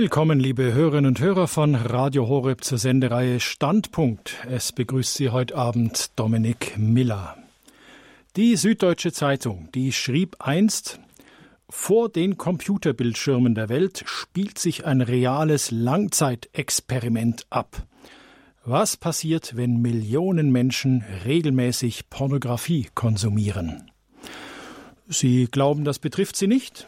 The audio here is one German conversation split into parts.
Willkommen, liebe Hörerinnen und Hörer von Radio Horeb zur Sendereihe Standpunkt. Es begrüßt Sie heute Abend Dominik Miller. Die Süddeutsche Zeitung, die schrieb einst, vor den Computerbildschirmen der Welt spielt sich ein reales Langzeitexperiment ab. Was passiert, wenn Millionen Menschen regelmäßig Pornografie konsumieren? Sie glauben, das betrifft Sie nicht?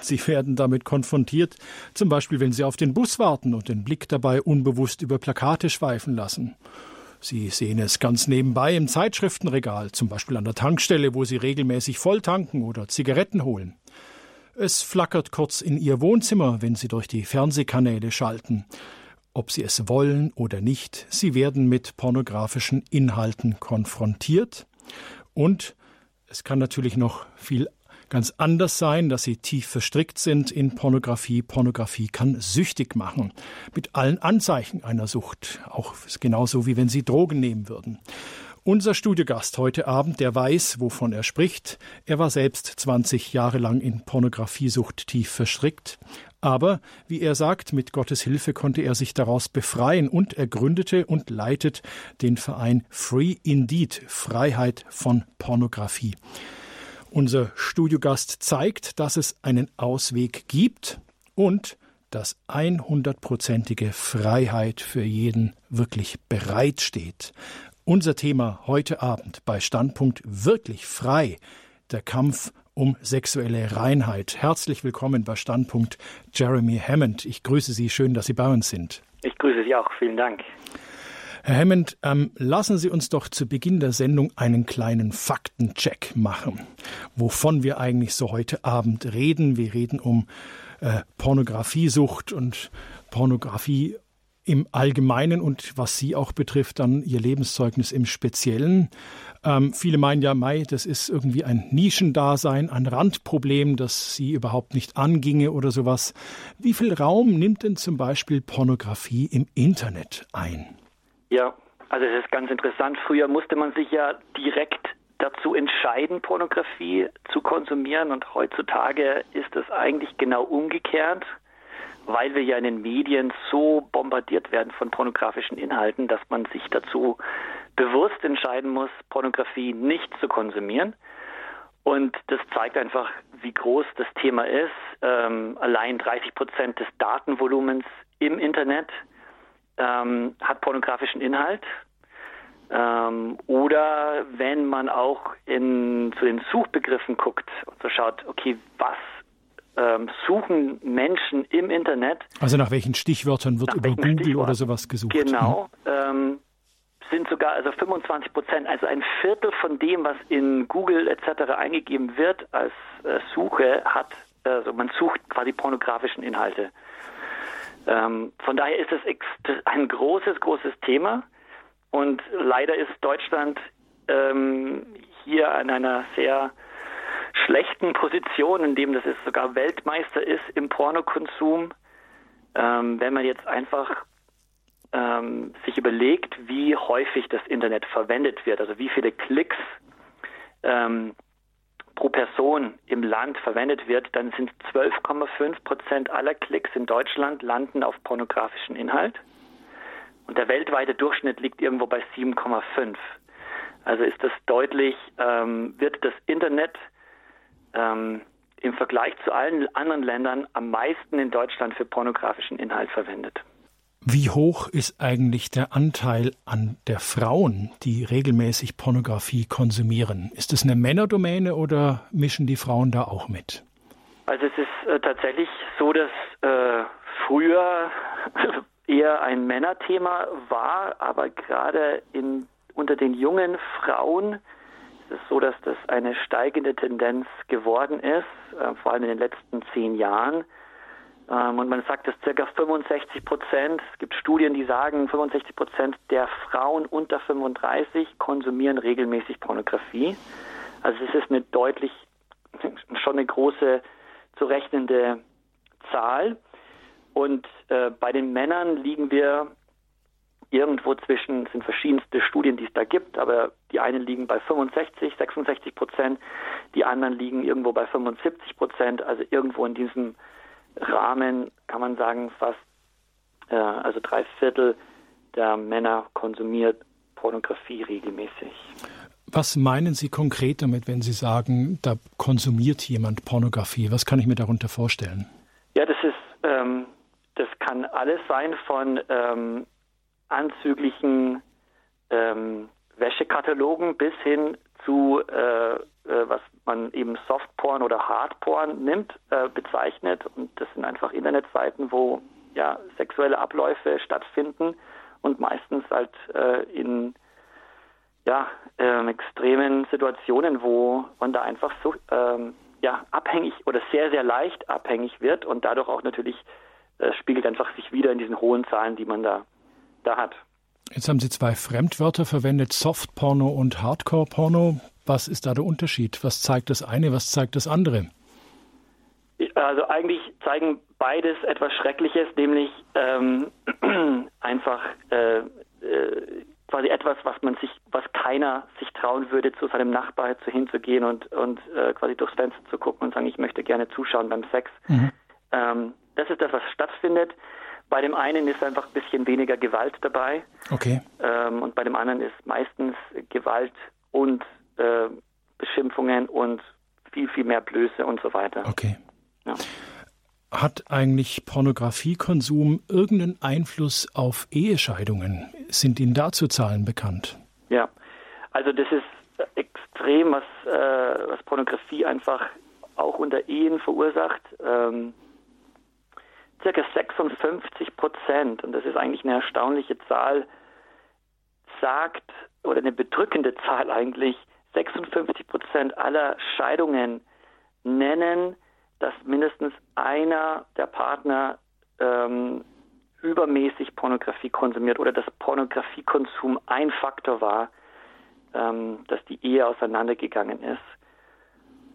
Sie werden damit konfrontiert, zum Beispiel wenn Sie auf den Bus warten und den Blick dabei unbewusst über Plakate schweifen lassen. Sie sehen es ganz nebenbei im Zeitschriftenregal, zum Beispiel an der Tankstelle, wo Sie regelmäßig volltanken oder Zigaretten holen. Es flackert kurz in Ihr Wohnzimmer, wenn Sie durch die Fernsehkanäle schalten. Ob Sie es wollen oder nicht, Sie werden mit pornografischen Inhalten konfrontiert. Und es kann natürlich noch viel ganz anders sein, dass sie tief verstrickt sind in Pornografie. Pornografie kann süchtig machen, mit allen Anzeichen einer Sucht, auch genauso wie wenn sie Drogen nehmen würden. Unser Studiogast heute Abend, der weiß, wovon er spricht. Er war selbst 20 Jahre lang in Pornografiesucht tief verstrickt. Aber, wie er sagt, mit Gottes Hilfe konnte er sich daraus befreien und er gründete und leitet den Verein Free Indeed, Freiheit von Pornografie. Unser Studiogast zeigt, dass es einen Ausweg gibt und dass 100%ige Freiheit für jeden wirklich bereitsteht. Unser Thema heute Abend bei Standpunkt wirklich frei, der Kampf um sexuelle Reinheit. Herzlich willkommen bei Standpunkt Jeremy Hammond. Ich grüße Sie, schön, dass Sie bei uns sind. Ich grüße Sie auch, vielen Dank. Herr Hammond, ähm, lassen Sie uns doch zu Beginn der Sendung einen kleinen Faktencheck machen, wovon wir eigentlich so heute Abend reden. Wir reden um äh, Pornografiesucht und Pornografie im Allgemeinen und was Sie auch betrifft, dann Ihr Lebenszeugnis im Speziellen. Ähm, viele meinen ja, Mai, das ist irgendwie ein Nischendasein, ein Randproblem, das Sie überhaupt nicht anginge oder sowas. Wie viel Raum nimmt denn zum Beispiel Pornografie im Internet ein? Ja, also es ist ganz interessant. Früher musste man sich ja direkt dazu entscheiden, Pornografie zu konsumieren und heutzutage ist es eigentlich genau umgekehrt, weil wir ja in den Medien so bombardiert werden von pornografischen Inhalten, dass man sich dazu bewusst entscheiden muss, Pornografie nicht zu konsumieren. Und das zeigt einfach, wie groß das Thema ist. Ähm, allein 30 Prozent des Datenvolumens im Internet ähm, hat pornografischen Inhalt. Ähm, oder wenn man auch in, zu den Suchbegriffen guckt und so schaut, okay, was ähm, suchen Menschen im Internet. Also nach welchen Stichwörtern wird über Google oder sowas gesucht? Genau. Ähm, sind sogar also 25 Prozent, also ein Viertel von dem, was in Google etc. eingegeben wird als äh, Suche, hat, also man sucht quasi pornografischen Inhalte. Ähm, von daher ist es ein großes, großes Thema. Und leider ist Deutschland ähm, hier an einer sehr schlechten Position, in dem das ist sogar Weltmeister ist im Pornokonsum. Ähm, wenn man jetzt einfach ähm, sich überlegt, wie häufig das Internet verwendet wird, also wie viele Klicks ähm, pro Person im Land verwendet wird, dann sind 12,5 Prozent aller Klicks in Deutschland landen auf pornografischen Inhalt. Und der weltweite Durchschnitt liegt irgendwo bei 7,5. Also ist das deutlich, ähm, wird das Internet ähm, im Vergleich zu allen anderen Ländern am meisten in Deutschland für pornografischen Inhalt verwendet. Wie hoch ist eigentlich der Anteil an der Frauen, die regelmäßig Pornografie konsumieren? Ist es eine Männerdomäne oder mischen die Frauen da auch mit? Also es ist äh, tatsächlich so, dass äh, früher eher ein Männerthema war, aber gerade in, unter den jungen Frauen ist es so, dass das eine steigende Tendenz geworden ist, äh, vor allem in den letzten zehn Jahren. Ähm, und man sagt, dass ca. 65 Prozent, es gibt Studien, die sagen, 65 Prozent der Frauen unter 35 konsumieren regelmäßig Pornografie. Also es ist eine deutlich, schon eine große zu rechnende Zahl. Und äh, bei den Männern liegen wir irgendwo zwischen, es sind verschiedenste Studien, die es da gibt, aber die einen liegen bei 65, 66 Prozent, die anderen liegen irgendwo bei 75 Prozent, also irgendwo in diesem Rahmen kann man sagen, fast, äh, also drei Viertel der Männer konsumiert Pornografie regelmäßig. Was meinen Sie konkret damit, wenn Sie sagen, da konsumiert jemand Pornografie? Was kann ich mir darunter vorstellen? Ja, das ist, ähm, das kann alles sein von ähm, anzüglichen ähm, Wäschekatalogen bis hin zu, äh, äh, was man eben Softporn oder Hardporn nimmt, äh, bezeichnet. Und das sind einfach Internetseiten, wo ja sexuelle Abläufe stattfinden und meistens halt äh, in ja, ähm, extremen Situationen, wo man da einfach so ähm, ja, abhängig oder sehr, sehr leicht abhängig wird und dadurch auch natürlich äh, spiegelt einfach sich wieder in diesen hohen Zahlen, die man da, da hat. Jetzt haben Sie zwei Fremdwörter verwendet, Softporno und Hardcore-Porno. Was ist da der Unterschied? Was zeigt das eine, was zeigt das andere? Also eigentlich zeigen beides etwas Schreckliches, nämlich ähm, einfach äh, äh, quasi etwas, was man sich, was keiner sich trauen würde, zu seinem Nachbar zu hinzugehen und, und äh, quasi durchs Fenster zu gucken und sagen, ich möchte gerne zuschauen beim Sex. Mhm. Ähm, das ist das, was stattfindet. Bei dem einen ist einfach ein bisschen weniger Gewalt dabei. Okay. Ähm, und bei dem anderen ist meistens Gewalt und äh, Beschimpfungen und viel, viel mehr Blöße und so weiter. Okay. Ja. Hat eigentlich Pornografiekonsum irgendeinen Einfluss auf Ehescheidungen? Sind Ihnen dazu Zahlen bekannt? Ja, also das ist extrem, was, äh, was Pornografie einfach auch unter Ehen verursacht. Ähm, circa 56 Prozent, und das ist eigentlich eine erstaunliche Zahl, sagt, oder eine bedrückende Zahl eigentlich, 56 Prozent aller Scheidungen nennen, dass mindestens einer der Partner ähm, übermäßig Pornografie konsumiert oder dass Pornografiekonsum ein Faktor war, ähm, dass die Ehe auseinandergegangen ist.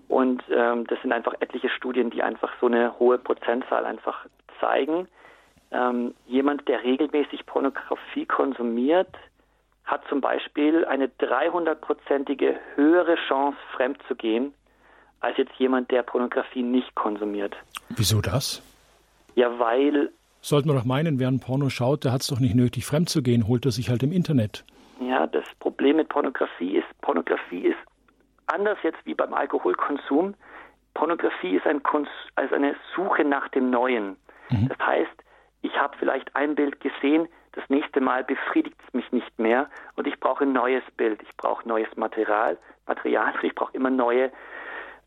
Und ähm, das sind einfach etliche Studien, die einfach so eine hohe Prozentzahl einfach zeigen, ähm, jemand, der regelmäßig Pornografie konsumiert, hat zum Beispiel eine 300-prozentige höhere Chance, fremd zu gehen, als jetzt jemand, der Pornografie nicht konsumiert. Wieso das? Ja, weil. Sollte man doch meinen, wer ein Porno schaut, der hat es doch nicht nötig, fremd zu gehen, holt er sich halt im Internet. Ja, das Problem mit Pornografie ist, Pornografie ist anders jetzt wie beim Alkoholkonsum. Pornografie ist ein also eine Suche nach dem Neuen. Mhm. Das heißt, ich habe vielleicht ein Bild gesehen, das nächste Mal befriedigt es mich nicht mehr und ich brauche ein neues Bild, ich brauche neues Material, Material, ich brauche immer neue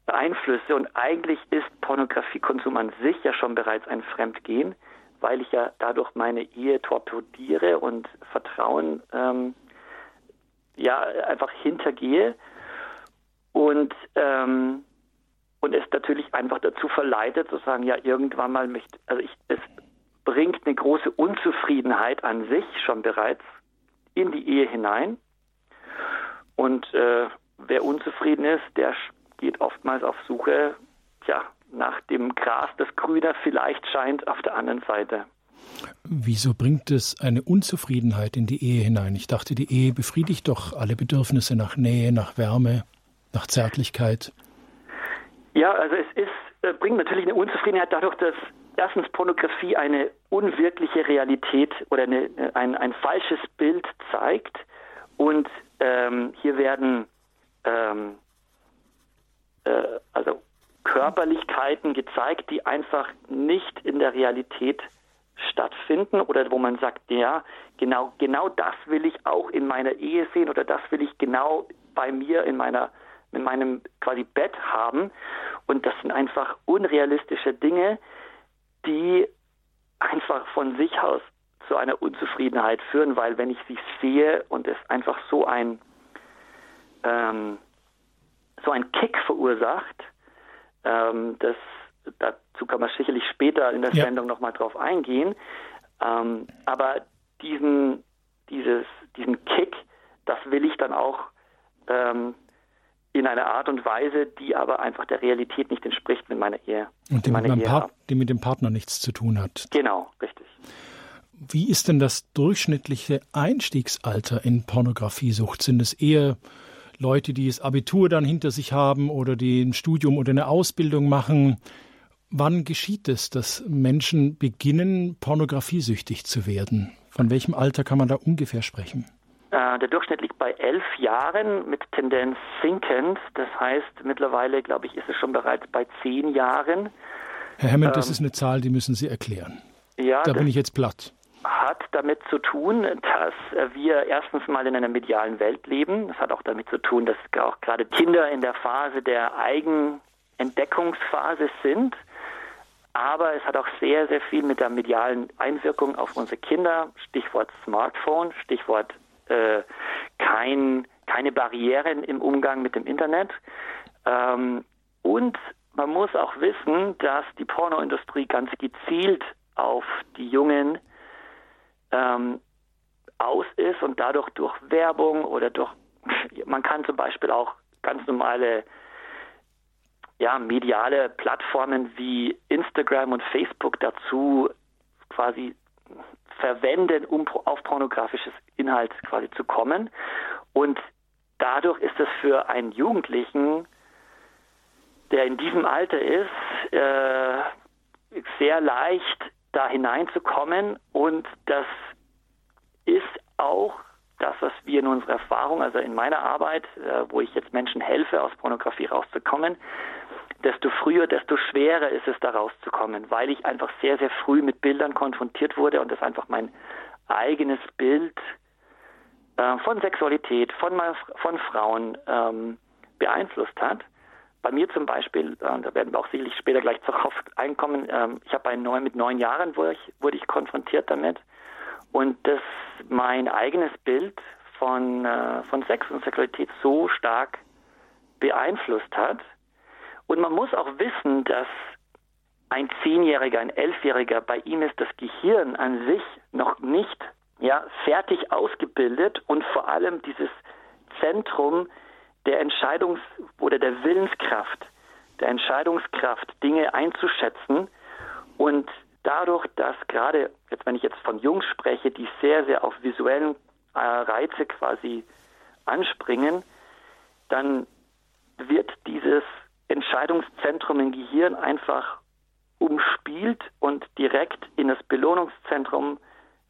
Einflüsse. Und eigentlich ist Pornografiekonsum an sich ja schon bereits ein Fremdgehen, weil ich ja dadurch meine Ehe torpediere und Vertrauen ähm, ja einfach hintergehe. Und ähm, und es natürlich einfach dazu verleitet, zu sagen, ja, irgendwann mal möchte, also ich, es bringt eine große Unzufriedenheit an sich schon bereits in die Ehe hinein. Und äh, wer unzufrieden ist, der geht oftmals auf Suche, ja, nach dem Gras, das grüner vielleicht scheint auf der anderen Seite. Wieso bringt es eine Unzufriedenheit in die Ehe hinein? Ich dachte, die Ehe befriedigt doch alle Bedürfnisse nach Nähe, nach Wärme, nach Zärtlichkeit. Ja, also es ist, äh, bringt natürlich eine Unzufriedenheit dadurch, dass erstens Pornografie eine unwirkliche Realität oder eine, ein, ein falsches Bild zeigt. Und ähm, hier werden ähm, äh, also Körperlichkeiten gezeigt, die einfach nicht in der Realität stattfinden oder wo man sagt, ja, genau, genau das will ich auch in meiner Ehe sehen oder das will ich genau bei mir in meiner in meinem quasi Bett haben. Und das sind einfach unrealistische Dinge, die einfach von sich aus zu einer Unzufriedenheit führen, weil wenn ich sie sehe und es einfach so ein ähm, so ein Kick verursacht, ähm, das dazu kann man sicherlich später in der ja. Sendung nochmal drauf eingehen. Ähm, aber diesen, dieses, diesen Kick, das will ich dann auch ähm, in einer Art und Weise, die aber einfach der Realität nicht entspricht mit meiner Ehe. Und die mit, die mit dem Partner nichts zu tun hat. Genau, richtig. Wie ist denn das durchschnittliche Einstiegsalter in Pornografiesucht? Sind es eher Leute, die das Abitur dann hinter sich haben oder die ein Studium oder eine Ausbildung machen? Wann geschieht es, dass Menschen beginnen, pornografiesüchtig zu werden? Von welchem Alter kann man da ungefähr sprechen? Äh, der Durchschnitt liegt bei elf Jahren mit Tendenz sinkend. Das heißt, mittlerweile, glaube ich, ist es schon bereits bei zehn Jahren. Herr Hammond, ähm, das ist eine Zahl, die müssen Sie erklären. Ja, da bin ich jetzt platt. Hat damit zu tun, dass wir erstens mal in einer medialen Welt leben. Das hat auch damit zu tun, dass auch gerade Kinder in der Phase der Eigenentdeckungsphase sind. Aber es hat auch sehr, sehr viel mit der medialen Einwirkung auf unsere Kinder. Stichwort Smartphone, Stichwort äh, kein, keine Barrieren im Umgang mit dem Internet. Ähm, und man muss auch wissen, dass die Pornoindustrie ganz gezielt auf die Jungen ähm, aus ist und dadurch durch Werbung oder durch, man kann zum Beispiel auch ganz normale ja, mediale Plattformen wie Instagram und Facebook dazu quasi verwenden, um auf pornografisches Inhalt quasi zu kommen. Und dadurch ist es für einen Jugendlichen, der in diesem Alter ist, äh, sehr leicht, da hineinzukommen. Und das ist auch das, was wir in unserer Erfahrung, also in meiner Arbeit, äh, wo ich jetzt Menschen helfe, aus Pornografie rauszukommen, desto früher, desto schwerer ist es, da rauszukommen, weil ich einfach sehr, sehr früh mit Bildern konfrontiert wurde und das einfach mein eigenes Bild äh, von Sexualität, von, von Frauen ähm, beeinflusst hat. Bei mir zum Beispiel, äh, da werden wir auch sicherlich später gleich darauf einkommen, ähm, ich habe neun, mit neun Jahren wurde ich, wurde ich konfrontiert damit und das mein eigenes Bild von, äh, von Sex und Sexualität so stark beeinflusst hat, und man muss auch wissen, dass ein Zehnjähriger, ein Elfjähriger, bei ihm ist das Gehirn an sich noch nicht ja, fertig ausgebildet und vor allem dieses Zentrum der Entscheidungs- oder der Willenskraft, der Entscheidungskraft, Dinge einzuschätzen. Und dadurch, dass gerade, jetzt wenn ich jetzt von Jungs spreche, die sehr, sehr auf visuellen äh, Reize quasi anspringen, dann wird dieses Entscheidungszentrum im Gehirn einfach umspielt und direkt in das Belohnungszentrum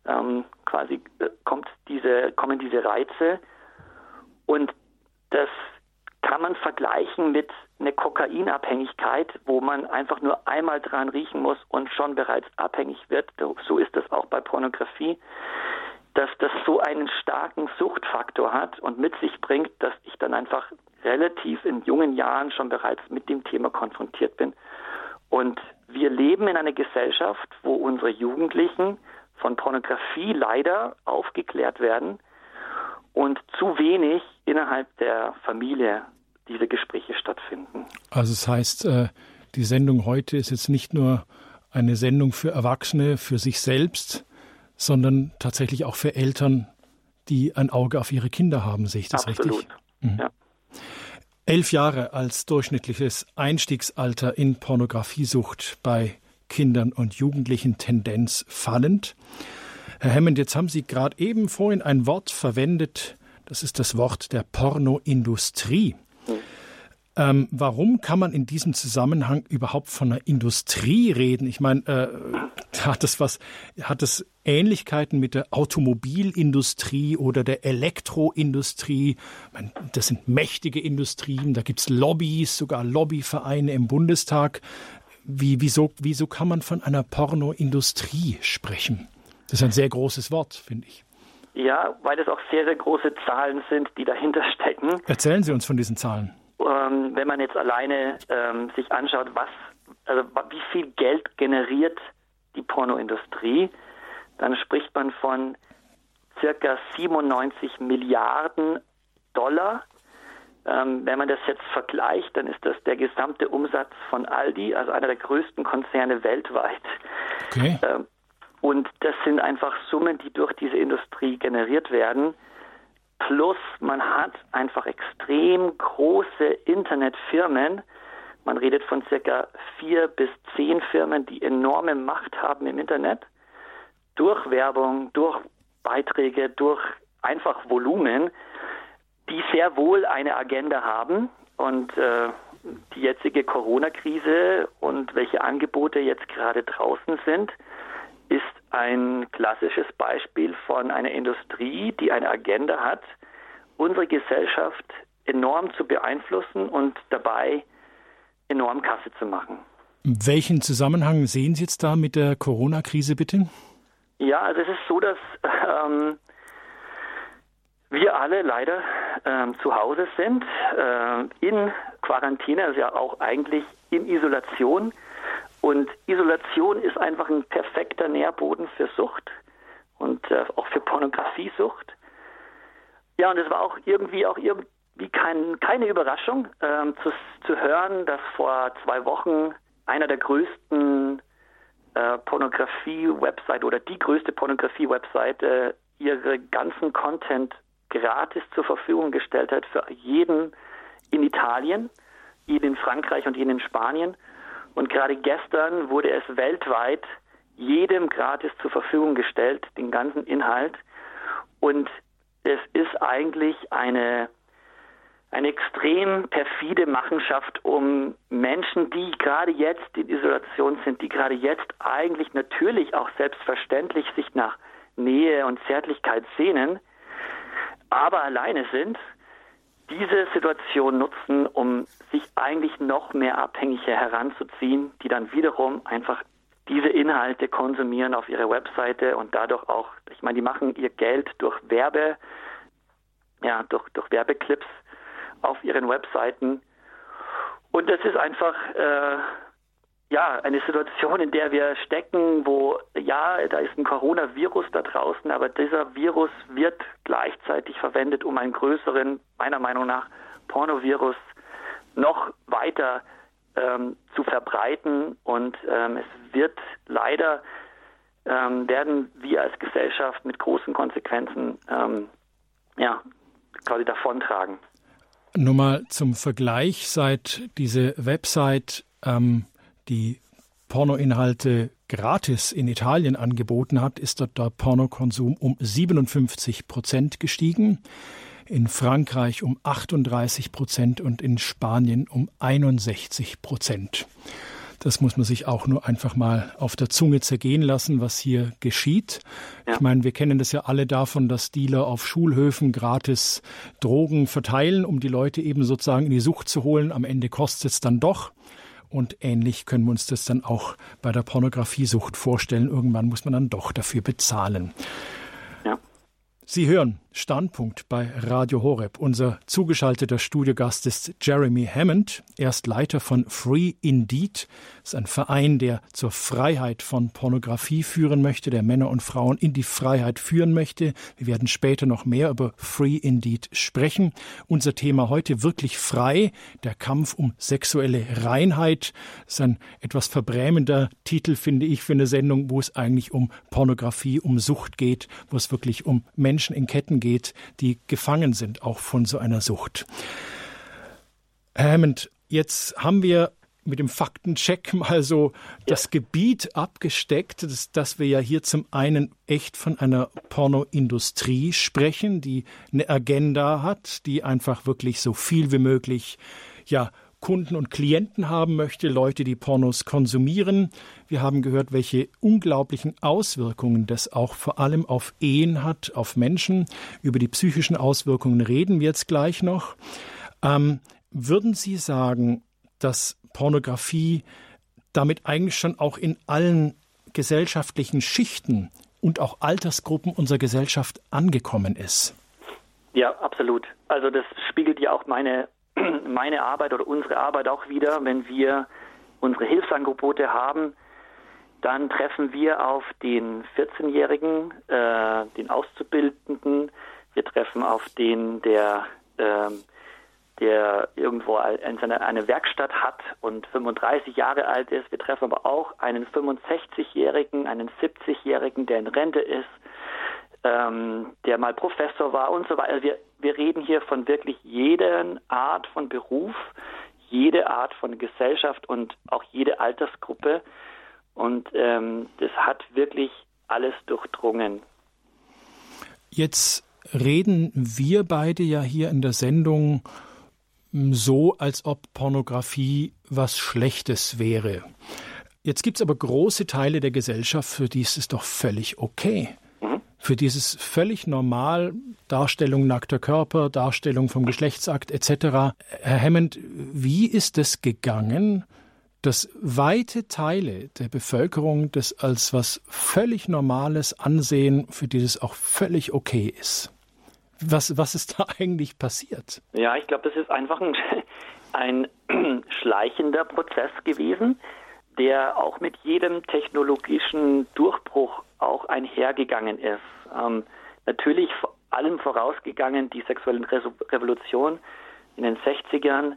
ähm, quasi äh, kommt diese, kommen diese Reize. Und das kann man vergleichen mit einer Kokainabhängigkeit, wo man einfach nur einmal dran riechen muss und schon bereits abhängig wird. So ist das auch bei Pornografie, dass das so einen starken Suchtfaktor hat und mit sich bringt, dass ich dann einfach relativ in jungen Jahren schon bereits mit dem Thema konfrontiert bin. Und wir leben in einer Gesellschaft, wo unsere Jugendlichen von Pornografie leider aufgeklärt werden und zu wenig innerhalb der Familie diese Gespräche stattfinden. Also es das heißt, äh, die Sendung heute ist jetzt nicht nur eine Sendung für Erwachsene, für sich selbst, sondern tatsächlich auch für Eltern, die ein Auge auf ihre Kinder haben. Sehe ich das Absolut. richtig? Mhm. Ja. Elf Jahre als durchschnittliches Einstiegsalter in Pornografiesucht bei Kindern und Jugendlichen Tendenz fallend. Herr Hammond, jetzt haben Sie gerade eben vorhin ein Wort verwendet, das ist das Wort der Pornoindustrie. Ähm, warum kann man in diesem Zusammenhang überhaupt von einer Industrie reden? Ich meine, äh, hat das was, hat das Ähnlichkeiten mit der Automobilindustrie oder der Elektroindustrie? Meine, das sind mächtige Industrien, da gibt es Lobbys, sogar Lobbyvereine im Bundestag. Wie, wieso, wieso kann man von einer Pornoindustrie sprechen? Das ist ein sehr großes Wort, finde ich. Ja, weil es auch sehr, sehr große Zahlen sind, die dahinter stecken. Erzählen Sie uns von diesen Zahlen ähm, wenn man jetzt alleine ähm, sich anschaut, was, also wie viel Geld generiert die Pornoindustrie, dann spricht man von circa 97 Milliarden Dollar. Ähm, wenn man das jetzt vergleicht, dann ist das der gesamte Umsatz von Aldi, also einer der größten Konzerne weltweit. Okay. Ähm, und das sind einfach Summen, die durch diese Industrie generiert werden. Plus man hat einfach extrem große Internetfirmen. Man redet von circa vier bis zehn Firmen, die enorme Macht haben im Internet. Durch Werbung, durch Beiträge, durch einfach Volumen, die sehr wohl eine Agenda haben. Und äh, die jetzige Corona-Krise und welche Angebote jetzt gerade draußen sind, ist ein klassisches Beispiel von einer Industrie, die eine Agenda hat, unsere Gesellschaft enorm zu beeinflussen und dabei enorm Kasse zu machen. Welchen Zusammenhang sehen Sie jetzt da mit der Corona-Krise bitte? Ja, also es ist so, dass ähm, wir alle leider ähm, zu Hause sind, äh, in Quarantäne, also ja auch eigentlich in Isolation. Und Isolation ist einfach ein perfekter Nährboden für Sucht und äh, auch für Pornografiesucht. Ja, und es war auch irgendwie auch irgendwie kein, keine Überraschung ähm, zu, zu hören, dass vor zwei Wochen einer der größten äh, Pornografie-Website oder die größte Pornografie-Webseite ihre ganzen Content gratis zur Verfügung gestellt hat für jeden in Italien, jeden in Frankreich und jeden in Spanien. Und gerade gestern wurde es weltweit jedem gratis zur Verfügung gestellt, den ganzen Inhalt. Und es ist eigentlich eine, eine extrem perfide Machenschaft, um Menschen, die gerade jetzt in Isolation sind, die gerade jetzt eigentlich natürlich auch selbstverständlich sich nach Nähe und Zärtlichkeit sehnen, aber alleine sind, diese Situation nutzen, um sich eigentlich noch mehr Abhängige heranzuziehen, die dann wiederum einfach diese Inhalte konsumieren auf ihrer Webseite und dadurch auch, ich meine, die machen ihr Geld durch Werbe, ja, durch, durch Werbeclips auf ihren Webseiten. Und das ist einfach äh, ja, eine Situation, in der wir stecken, wo, ja, da ist ein Coronavirus da draußen, aber dieser Virus wird gleichzeitig verwendet, um einen größeren, meiner Meinung nach, Pornovirus noch weiter ähm, zu verbreiten. Und ähm, es wird leider, ähm, werden wir als Gesellschaft mit großen Konsequenzen, ähm, ja, quasi davontragen. Nur mal zum Vergleich, seit diese Website ähm, die Pornoinhalte gratis in Italien angeboten hat, ist dort der Pornokonsum um 57 Prozent gestiegen, in Frankreich um 38 Prozent und in Spanien um 61 Prozent. Das muss man sich auch nur einfach mal auf der Zunge zergehen lassen, was hier geschieht. Ja. Ich meine, wir kennen das ja alle davon, dass Dealer auf Schulhöfen gratis Drogen verteilen, um die Leute eben sozusagen in die Sucht zu holen. Am Ende kostet es dann doch. Und ähnlich können wir uns das dann auch bei der Pornografiesucht vorstellen. Irgendwann muss man dann doch dafür bezahlen. Sie hören Standpunkt bei Radio Horeb. Unser zugeschalteter Studiogast ist Jeremy Hammond. Er ist Leiter von Free Indeed. Das ist ein Verein, der zur Freiheit von Pornografie führen möchte, der Männer und Frauen in die Freiheit führen möchte. Wir werden später noch mehr über Free Indeed sprechen. Unser Thema heute wirklich frei. Der Kampf um sexuelle Reinheit. Das ist ein etwas verbrämender Titel, finde ich, für eine Sendung, wo es eigentlich um Pornografie, um Sucht geht, wo es wirklich um Menschen in Ketten geht, die gefangen sind, auch von so einer Sucht. Hammond, jetzt haben wir mit dem Faktencheck mal so das Gebiet abgesteckt, dass, dass, wir ja hier zum einen echt von einer Pornoindustrie sprechen, die eine Agenda hat, die einfach wirklich so viel wie möglich ja Kunden und Klienten haben möchte, Leute, die Pornos konsumieren. Wir haben gehört, welche unglaublichen Auswirkungen das auch vor allem auf Ehen hat, auf Menschen. Über die psychischen Auswirkungen reden wir jetzt gleich noch. Ähm, würden Sie sagen, dass Pornografie damit eigentlich schon auch in allen gesellschaftlichen Schichten und auch Altersgruppen unserer Gesellschaft angekommen ist? Ja, absolut. Also das spiegelt ja auch meine meine Arbeit oder unsere Arbeit auch wieder, wenn wir unsere Hilfsangebote haben, dann treffen wir auf den 14-Jährigen, äh, den Auszubildenden, wir treffen auf den, der, äh, der irgendwo eine, eine Werkstatt hat und 35 Jahre alt ist. Wir treffen aber auch einen 65-Jährigen, einen 70-Jährigen, der in Rente ist, ähm, der mal Professor war und so weiter. Also wir, wir reden hier von wirklich jeder Art von Beruf, jede Art von Gesellschaft und auch jede Altersgruppe. Und ähm, das hat wirklich alles durchdrungen. Jetzt reden wir beide ja hier in der Sendung so, als ob Pornografie was Schlechtes wäre. Jetzt gibt es aber große Teile der Gesellschaft, für die ist es doch völlig okay. Für dieses völlig normal Darstellung nackter Körper, Darstellung vom Geschlechtsakt etc. Herr Hammond, wie ist es gegangen, dass weite Teile der Bevölkerung das als was völlig Normales ansehen, für die das auch völlig okay ist? Was, was ist da eigentlich passiert? Ja, ich glaube, das ist einfach ein, ein schleichender Prozess gewesen, der auch mit jedem technologischen Durchbruch auch einhergegangen ist. Ähm, natürlich vor allem vorausgegangen die sexuelle Revolution in den 60ern,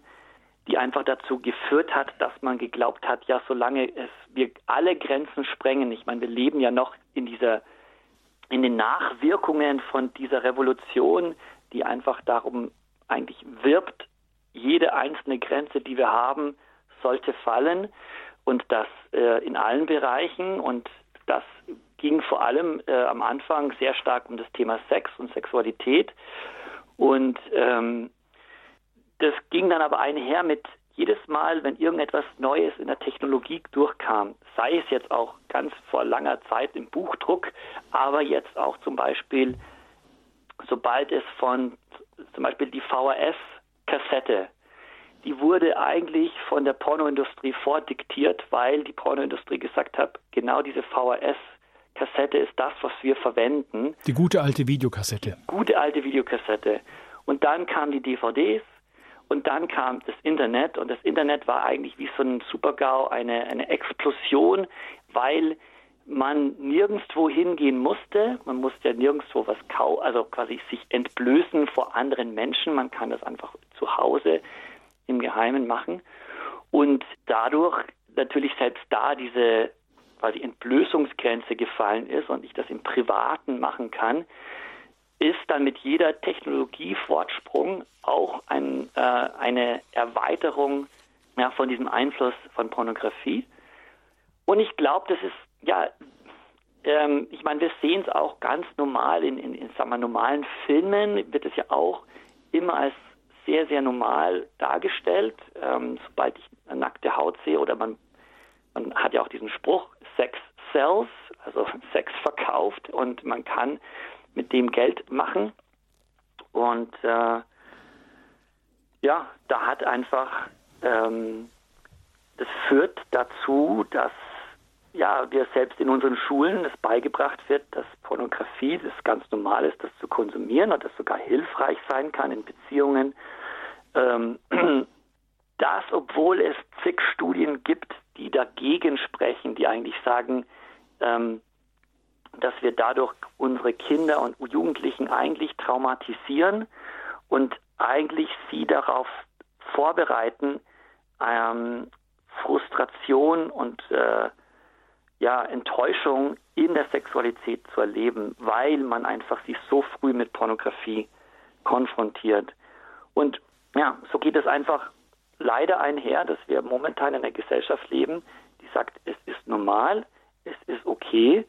die einfach dazu geführt hat, dass man geglaubt hat, ja, solange es wir alle Grenzen sprengen, ich meine, wir leben ja noch in dieser in den Nachwirkungen von dieser Revolution, die einfach darum eigentlich wirbt, jede einzelne Grenze, die wir haben, sollte fallen und das äh, in allen Bereichen und das ging vor allem äh, am Anfang sehr stark um das Thema Sex und Sexualität. Und ähm, das ging dann aber einher mit jedes Mal, wenn irgendetwas Neues in der Technologie durchkam, sei es jetzt auch ganz vor langer Zeit im Buchdruck, aber jetzt auch zum Beispiel, sobald es von zum Beispiel die VHS-Kassette, die wurde eigentlich von der Pornoindustrie vordiktiert, weil die Pornoindustrie gesagt hat, genau diese VHS-Kassette ist das, was wir verwenden. Die gute alte Videokassette. Gute alte Videokassette. Und dann kamen die DVDs und dann kam das Internet und das Internet war eigentlich wie so ein Supergau, eine, eine Explosion, weil man nirgendwo hingehen musste. Man musste ja nirgendwo was kau, also quasi sich entblößen vor anderen Menschen. Man kann das einfach zu Hause im Geheimen machen. Und dadurch natürlich selbst da diese quasi Entblößungsgrenze gefallen ist und ich das im Privaten machen kann, ist dann mit jeder Technologiefortsprung auch ein, äh, eine Erweiterung ja, von diesem Einfluss von Pornografie. Und ich glaube, das ist, ja, ähm, ich meine, wir sehen es auch ganz normal in, in, in sagen wir, normalen Filmen, wird es ja auch immer als sehr, sehr normal dargestellt. Ähm, sobald ich nackte Haut sehe oder man, man hat ja auch diesen Spruch, Sex sells, also Sex verkauft und man kann mit dem Geld machen. Und äh, ja, da hat einfach, ähm, das führt dazu, dass ja, wir selbst in unseren Schulen es beigebracht wird, dass Pornografie das ganz normal ist, das zu konsumieren und das sogar hilfreich sein kann in Beziehungen. Ähm, das, obwohl es zig Studien gibt, die dagegen sprechen, die eigentlich sagen, ähm, dass wir dadurch unsere Kinder und Jugendlichen eigentlich traumatisieren und eigentlich sie darauf vorbereiten, ähm, Frustration und äh, ja, Enttäuschung in der Sexualität zu erleben, weil man einfach sie so früh mit Pornografie konfrontiert. Und ja, so geht es einfach leider einher, dass wir momentan in einer Gesellschaft leben, die sagt, es ist normal, es ist okay,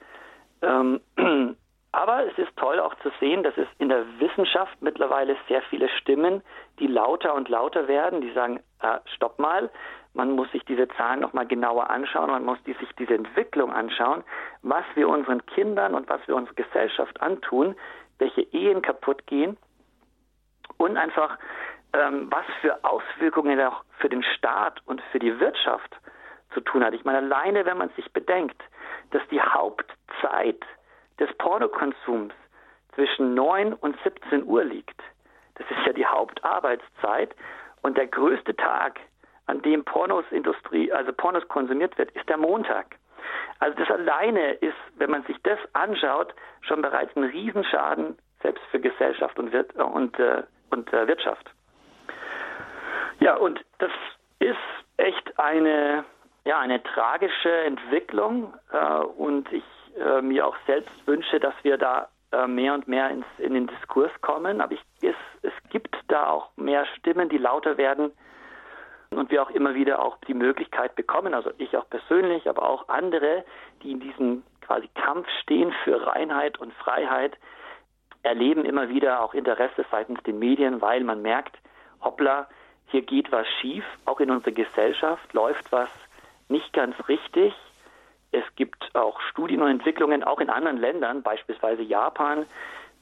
ähm, aber es ist toll auch zu sehen, dass es in der Wissenschaft mittlerweile sehr viele Stimmen, die lauter und lauter werden, die sagen, äh, stopp mal, man muss sich diese Zahlen nochmal genauer anschauen, man muss die, sich diese Entwicklung anschauen, was wir unseren Kindern und was wir unserer Gesellschaft antun, welche Ehen kaputt gehen und einfach ähm, was für Auswirkungen auch für den Staat und für die Wirtschaft zu tun hat. Ich meine, alleine wenn man sich bedenkt, dass die Hauptzeit des Pornokonsums zwischen 9 und 17 Uhr liegt. Das ist ja die Hauptarbeitszeit und der größte Tag, an dem Pornos Industrie, also Pornos konsumiert wird, ist der Montag. Also das alleine ist, wenn man sich das anschaut, schon bereits ein Riesenschaden selbst für Gesellschaft und, und, äh, und äh, Wirtschaft. Ja, und das ist echt eine ja, eine tragische Entwicklung äh, und ich äh, mir auch selbst wünsche, dass wir da äh, mehr und mehr ins, in den Diskurs kommen. Aber ich, es, es gibt da auch mehr Stimmen, die lauter werden und wir auch immer wieder auch die Möglichkeit bekommen, also ich auch persönlich, aber auch andere, die in diesem quasi Kampf stehen für Reinheit und Freiheit, erleben immer wieder auch Interesse seitens den Medien, weil man merkt, hoppla, hier geht was schief, auch in unserer Gesellschaft läuft was nicht ganz richtig. Es gibt auch Studien und Entwicklungen, auch in anderen Ländern, beispielsweise Japan,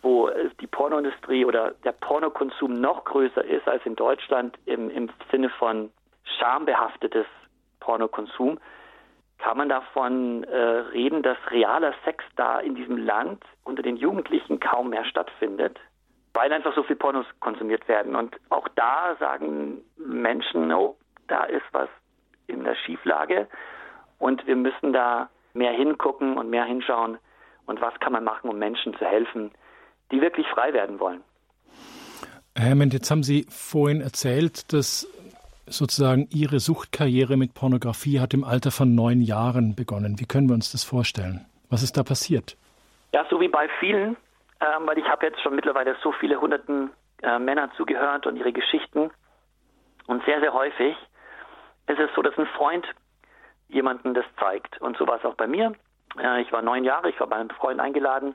wo die Pornoindustrie oder der Pornokonsum noch größer ist als in Deutschland im, im Sinne von schambehaftetes Pornokonsum, kann man davon äh, reden, dass realer Sex da in diesem Land unter den Jugendlichen kaum mehr stattfindet, weil einfach so viel Pornos konsumiert werden. Und auch da sagen Menschen, oh, da ist was in der Schieflage und wir müssen da mehr hingucken und mehr hinschauen und was kann man machen, um Menschen zu helfen, die wirklich frei werden wollen. Herr Hermann, jetzt haben Sie vorhin erzählt, dass sozusagen Ihre Suchtkarriere mit Pornografie hat im Alter von neun Jahren begonnen. Wie können wir uns das vorstellen? Was ist da passiert? Ja, so wie bei vielen, ähm, weil ich habe jetzt schon mittlerweile so viele hunderten äh, Männer zugehört und ihre Geschichten. Und sehr, sehr häufig ist es so, dass ein Freund jemanden das zeigt. Und so war es auch bei mir. Äh, ich war neun Jahre, ich war bei einem Freund eingeladen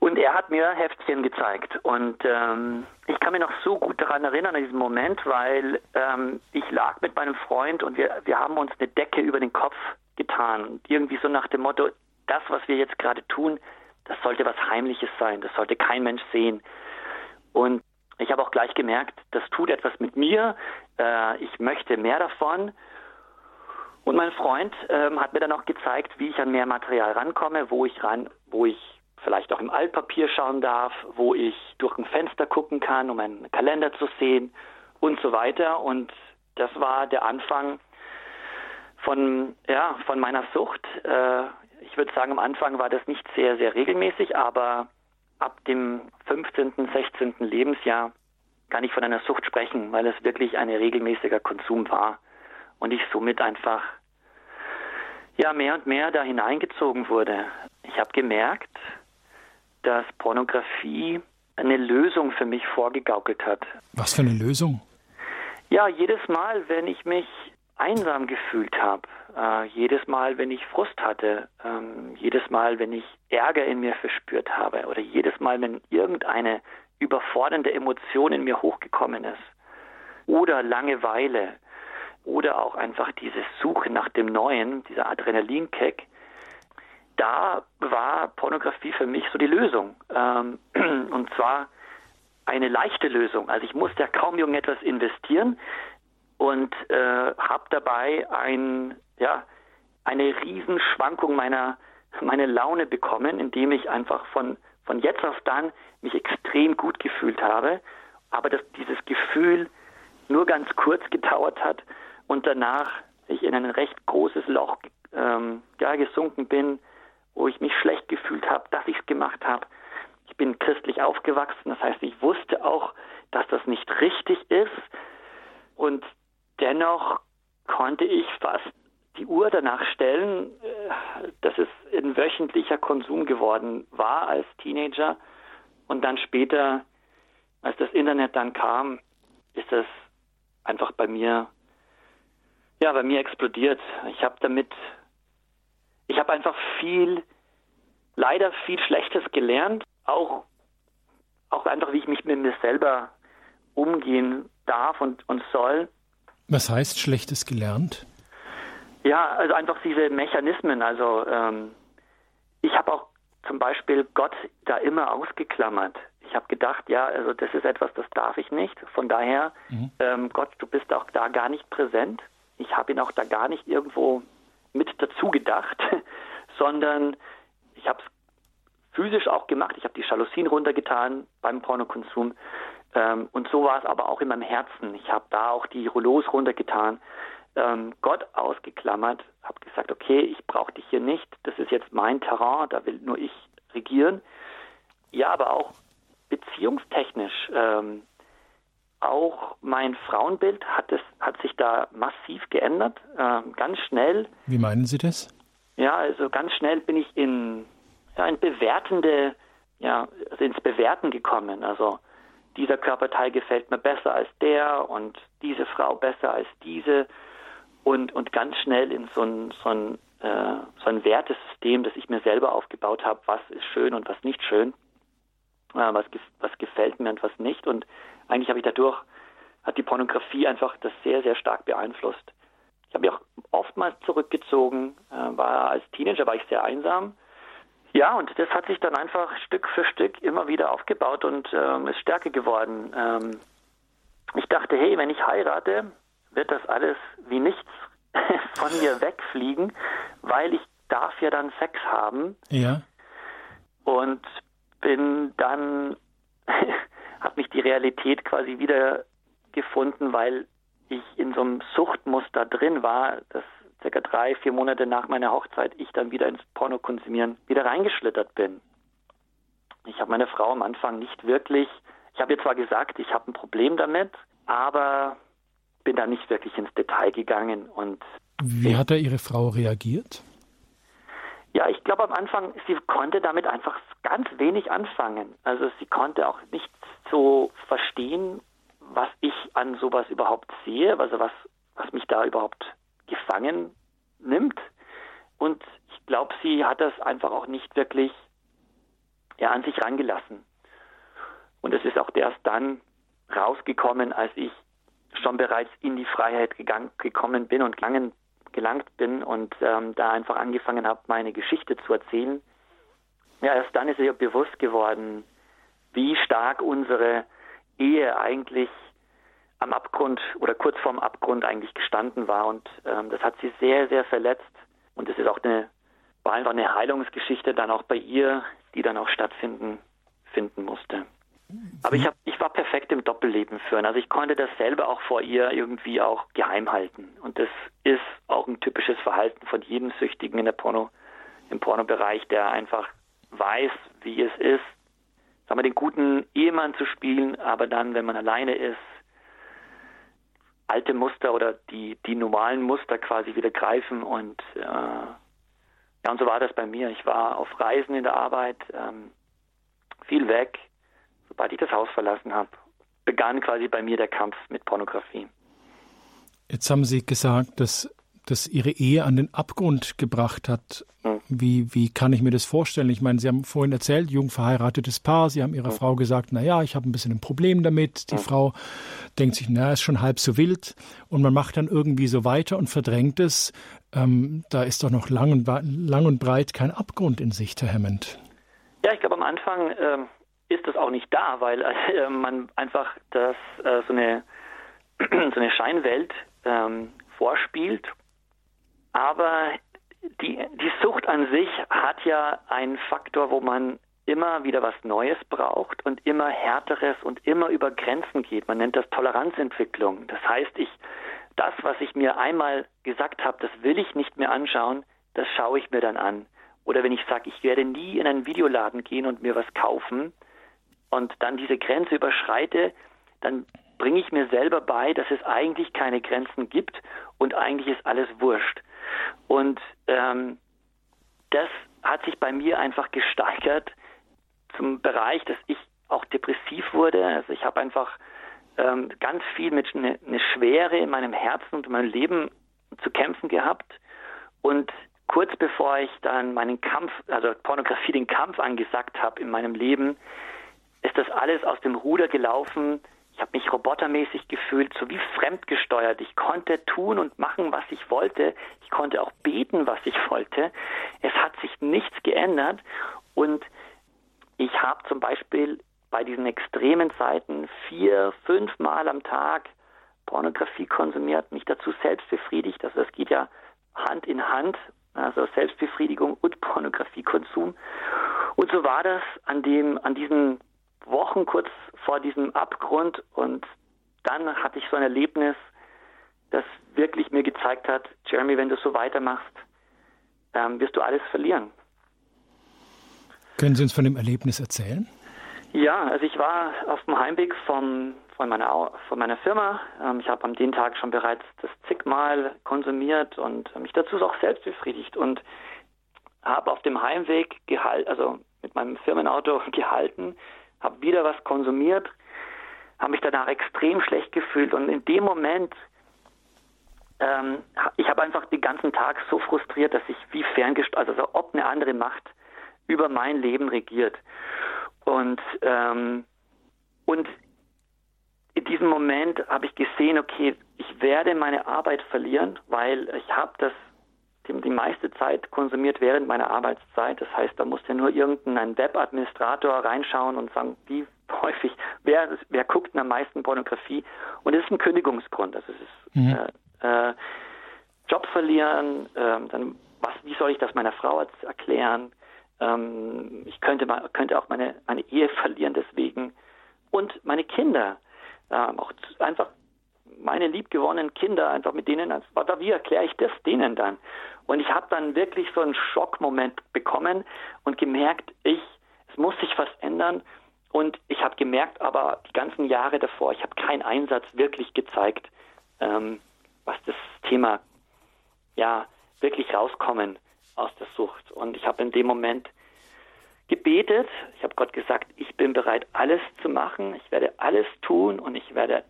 und er hat mir Heftchen gezeigt. Und ähm, ich kann mich noch so gut daran erinnern, an diesen Moment, weil ähm, ich lag mit meinem Freund und wir, wir haben uns eine Decke über den Kopf getan. Irgendwie so nach dem Motto, das, was wir jetzt gerade tun, das sollte was Heimliches sein, das sollte kein Mensch sehen. Und ich habe auch gleich gemerkt, das tut etwas mit mir, äh, ich möchte mehr davon. Und mein Freund ähm, hat mir dann auch gezeigt, wie ich an mehr Material rankomme, wo ich ran, wo ich vielleicht auch im Altpapier schauen darf, wo ich durch ein Fenster gucken kann, um einen Kalender zu sehen und so weiter. Und das war der Anfang von, ja, von meiner Sucht. Äh, würde sagen, am Anfang war das nicht sehr, sehr regelmäßig, aber ab dem 15., 16. Lebensjahr kann ich von einer Sucht sprechen, weil es wirklich ein regelmäßiger Konsum war und ich somit einfach ja mehr und mehr da hineingezogen wurde. Ich habe gemerkt, dass Pornografie eine Lösung für mich vorgegaukelt hat. Was für eine Lösung? Ja, jedes Mal, wenn ich mich einsam gefühlt habe, äh, jedes Mal, wenn ich Frust hatte, ähm, jedes Mal, wenn ich Ärger in mir verspürt habe oder jedes Mal, wenn irgendeine überfordernde Emotion in mir hochgekommen ist oder Langeweile oder auch einfach diese Suche nach dem Neuen, dieser Adrenalinkick, da war Pornografie für mich so die Lösung. Ähm, und zwar eine leichte Lösung. Also ich musste ja kaum irgendetwas investieren und äh, habe dabei ein, ja, eine Riesenschwankung meiner, meiner Laune bekommen, indem ich einfach von, von jetzt auf dann mich extrem gut gefühlt habe, aber dass dieses Gefühl nur ganz kurz gedauert hat und danach ich in ein recht großes Loch ähm, ja, gesunken bin, wo ich mich schlecht gefühlt habe, dass ich es gemacht habe. Ich bin christlich aufgewachsen, das heißt, ich wusste auch, dass das nicht richtig ist. Und dennoch konnte ich fast die Uhr danach stellen, äh, dass es ein wöchentlicher Konsum geworden war als Teenager. Und dann später, als das Internet dann kam, ist das einfach bei mir, ja, bei mir explodiert. Ich habe damit ich habe einfach viel, leider viel Schlechtes gelernt, auch, auch einfach, wie ich mich mit mir selber umgehen darf und, und soll. Was heißt Schlechtes gelernt? Ja, also einfach diese Mechanismen. Also ähm, ich habe auch zum Beispiel Gott da immer ausgeklammert. Ich habe gedacht, ja, also das ist etwas, das darf ich nicht. Von daher, mhm. ähm, Gott, du bist auch da gar nicht präsent. Ich habe ihn auch da gar nicht irgendwo mit dazu gedacht, sondern ich habe es physisch auch gemacht. Ich habe die Jalousien runtergetan beim Pornokonsum. Ähm, und so war es aber auch in meinem Herzen. Ich habe da auch die Rouleaus runtergetan, ähm, Gott ausgeklammert, habe gesagt, okay, ich brauche dich hier nicht. Das ist jetzt mein Terrain, da will nur ich regieren. Ja, aber auch beziehungstechnisch ähm, auch mein Frauenbild hat, es, hat sich da massiv geändert, äh, ganz schnell. Wie meinen Sie das? Ja, also ganz schnell bin ich in, ja, in bewertende, ja, also ins Bewerten gekommen. Also dieser Körperteil gefällt mir besser als der und diese Frau besser als diese und, und ganz schnell in so ein, so ein, äh, so ein Wertesystem, das ich mir selber aufgebaut habe, was ist schön und was nicht schön, äh, was, was gefällt mir und was nicht. Und eigentlich habe ich dadurch hat die Pornografie einfach das sehr, sehr stark beeinflusst. Ich habe mich auch oftmals zurückgezogen, äh, war als Teenager war ich sehr einsam. Ja, und das hat sich dann einfach Stück für Stück immer wieder aufgebaut und ähm, ist stärker geworden. Ähm, ich dachte, hey, wenn ich heirate, wird das alles wie nichts von mir wegfliegen, weil ich darf ja dann Sex haben. Ja. Und bin dann, hat mich die Realität quasi wieder gefunden, weil ich in so einem Suchtmuster drin war, das circa drei, vier Monate nach meiner Hochzeit ich dann wieder ins Pornokonsumieren wieder reingeschlittert bin. Ich habe meine Frau am Anfang nicht wirklich, ich habe ihr zwar gesagt, ich habe ein Problem damit, aber bin da nicht wirklich ins Detail gegangen und wie hat da Ihre Frau reagiert? Ja, ich glaube am Anfang, sie konnte damit einfach ganz wenig anfangen. Also sie konnte auch nicht so verstehen, was ich an sowas überhaupt sehe, also was, was mich da überhaupt gefangen nimmt. Und ich glaube, sie hat das einfach auch nicht wirklich ja, an sich rangelassen. Und es ist auch erst dann rausgekommen, als ich schon bereits in die Freiheit gegangen, gekommen bin und gelangen, gelangt bin und ähm, da einfach angefangen habe, meine Geschichte zu erzählen. Ja, erst dann ist mir bewusst geworden, wie stark unsere Ehe eigentlich am Abgrund oder kurz vorm Abgrund eigentlich gestanden war. Und ähm, das hat sie sehr, sehr verletzt. Und es ist auch eine, war einfach eine Heilungsgeschichte dann auch bei ihr, die dann auch stattfinden finden musste. Aber ich, hab, ich war perfekt im Doppelleben führen. Also ich konnte das selber auch vor ihr irgendwie auch geheim halten. Und das ist auch ein typisches Verhalten von jedem Süchtigen in der Porno, im Pornobereich, der einfach weiß, wie es ist, sagen wir, den guten Ehemann zu spielen, aber dann, wenn man alleine ist, alte Muster oder die, die normalen Muster quasi wieder greifen und äh, ja, und so war das bei mir. Ich war auf Reisen in der Arbeit, ähm, viel weg. Sobald ich das Haus verlassen habe, begann quasi bei mir der Kampf mit Pornografie. Jetzt haben Sie gesagt, dass das Ihre Ehe an den Abgrund gebracht hat. Wie, wie kann ich mir das vorstellen? Ich meine, Sie haben vorhin erzählt, jung verheiratetes Paar. Sie haben Ihrer. Frau gesagt, na ja, ich habe ein bisschen ein Problem damit. Die. Frau denkt sich, na, ist schon halb so wild. Und man macht dann irgendwie so weiter und verdrängt es. Ähm, da ist doch noch lang und, lang und breit kein Abgrund in Sicht, Herr Hammond. Ja, ich glaube, am Anfang äh, ist das auch nicht da, weil äh, man einfach das, äh, so, eine, so eine Scheinwelt ähm, vorspielt aber die, die Sucht an sich hat ja einen Faktor, wo man immer wieder was Neues braucht und immer härteres und immer über Grenzen geht. Man nennt das Toleranzentwicklung. Das heißt, ich das, was ich mir einmal gesagt habe, das will ich nicht mehr anschauen, das schaue ich mir dann an. Oder wenn ich sage, ich werde nie in einen Videoladen gehen und mir was kaufen und dann diese Grenze überschreite, dann bringe ich mir selber bei, dass es eigentlich keine Grenzen gibt und eigentlich ist alles wurscht. Und ähm, das hat sich bei mir einfach gesteigert zum Bereich, dass ich auch depressiv wurde. Also ich habe einfach ähm, ganz viel mit eine, eine Schwere in meinem Herzen und in meinem Leben zu kämpfen gehabt. Und kurz bevor ich dann meinen Kampf, also Pornografie den Kampf angesagt habe in meinem Leben, ist das alles aus dem Ruder gelaufen, ich habe mich robotermäßig gefühlt, so wie fremdgesteuert. Ich konnte tun und machen, was ich wollte. Ich konnte auch beten, was ich wollte. Es hat sich nichts geändert. Und ich habe zum Beispiel bei diesen extremen Zeiten vier, fünf Mal am Tag Pornografie konsumiert, mich dazu selbst befriedigt. Also das geht ja Hand in Hand, also Selbstbefriedigung und Pornografiekonsum. Und so war das an dem, an diesen Wochen kurz vor diesem Abgrund und dann hatte ich so ein Erlebnis, das wirklich mir gezeigt hat, Jeremy, wenn du so weitermachst, ähm, wirst du alles verlieren. Können Sie uns von dem Erlebnis erzählen? Ja, also ich war auf dem Heimweg vom, von, meiner, von meiner Firma. Ähm, ich habe an dem Tag schon bereits das zigmal konsumiert und mich dazu auch selbst befriedigt und habe auf dem Heimweg gehalten, also mit meinem Firmenauto gehalten, habe wieder was konsumiert, habe mich danach extrem schlecht gefühlt und in dem Moment, ähm, ich habe einfach den ganzen Tag so frustriert, dass ich wie ferngesteuert, also ob eine andere Macht über mein Leben regiert. Und, ähm, und in diesem Moment habe ich gesehen, okay, ich werde meine Arbeit verlieren, weil ich habe das die, die meiste Zeit konsumiert während meiner Arbeitszeit. Das heißt, da musste nur irgendein Webadministrator reinschauen und sagen, wie häufig, wer, wer guckt am meisten Pornografie? Und das ist ein Kündigungsgrund. Das ist mhm. äh, äh, Job verlieren, äh, dann was, wie soll ich das meiner Frau erklären? Ähm, ich könnte mal, könnte auch meine, meine Ehe verlieren deswegen. Und meine Kinder. Ähm, auch einfach meine liebgewonnenen Kinder, einfach mit denen, wie erkläre ich das denen dann? Und ich habe dann wirklich so einen Schockmoment bekommen und gemerkt, ich, es muss sich was ändern. Und ich habe gemerkt, aber die ganzen Jahre davor, ich habe keinen Einsatz wirklich gezeigt, ähm, was das Thema, ja, wirklich rauskommen aus der Sucht. Und ich habe in dem Moment gebetet. Ich habe Gott gesagt, ich bin bereit, alles zu machen. Ich werde alles tun und ich werde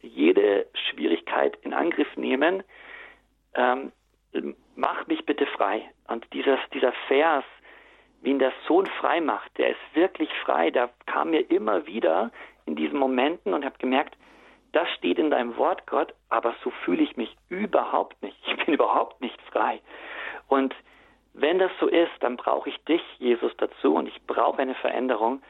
jede Schwierigkeit in Angriff nehmen. Ähm, mach mich bitte frei. Und dieses, dieser Vers, wie ihn der Sohn frei macht, der ist wirklich frei. Der kam mir immer wieder in diesen Momenten und habe gemerkt, das steht in deinem Wort, Gott, aber so fühle ich mich überhaupt nicht. Ich bin überhaupt nicht frei. Und wenn das so ist, dann brauche ich dich, Jesus, dazu und ich brauche eine Veränderung.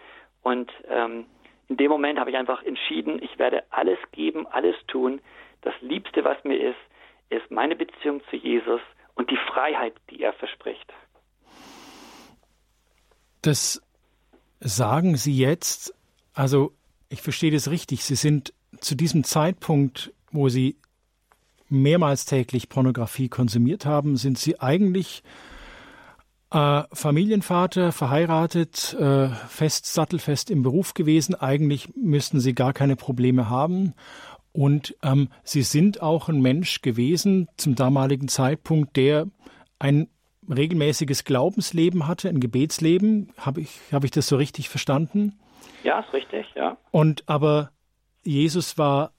Und ähm, in dem Moment habe ich einfach entschieden, ich werde alles geben, alles tun. Das Liebste, was mir ist, ist meine Beziehung zu Jesus und die Freiheit, die er verspricht. Das sagen Sie jetzt, also ich verstehe das richtig, Sie sind zu diesem Zeitpunkt, wo Sie mehrmals täglich Pornografie konsumiert haben, sind Sie eigentlich äh, Familienvater, verheiratet, äh, fest, sattelfest im Beruf gewesen. Eigentlich müssten Sie gar keine Probleme haben. Und ähm, Sie sind auch ein Mensch gewesen zum damaligen Zeitpunkt, der ein regelmäßiges Glaubensleben hatte, ein Gebetsleben. Habe ich, hab ich das so richtig verstanden? Ja, ist richtig, ja. Und aber Jesus war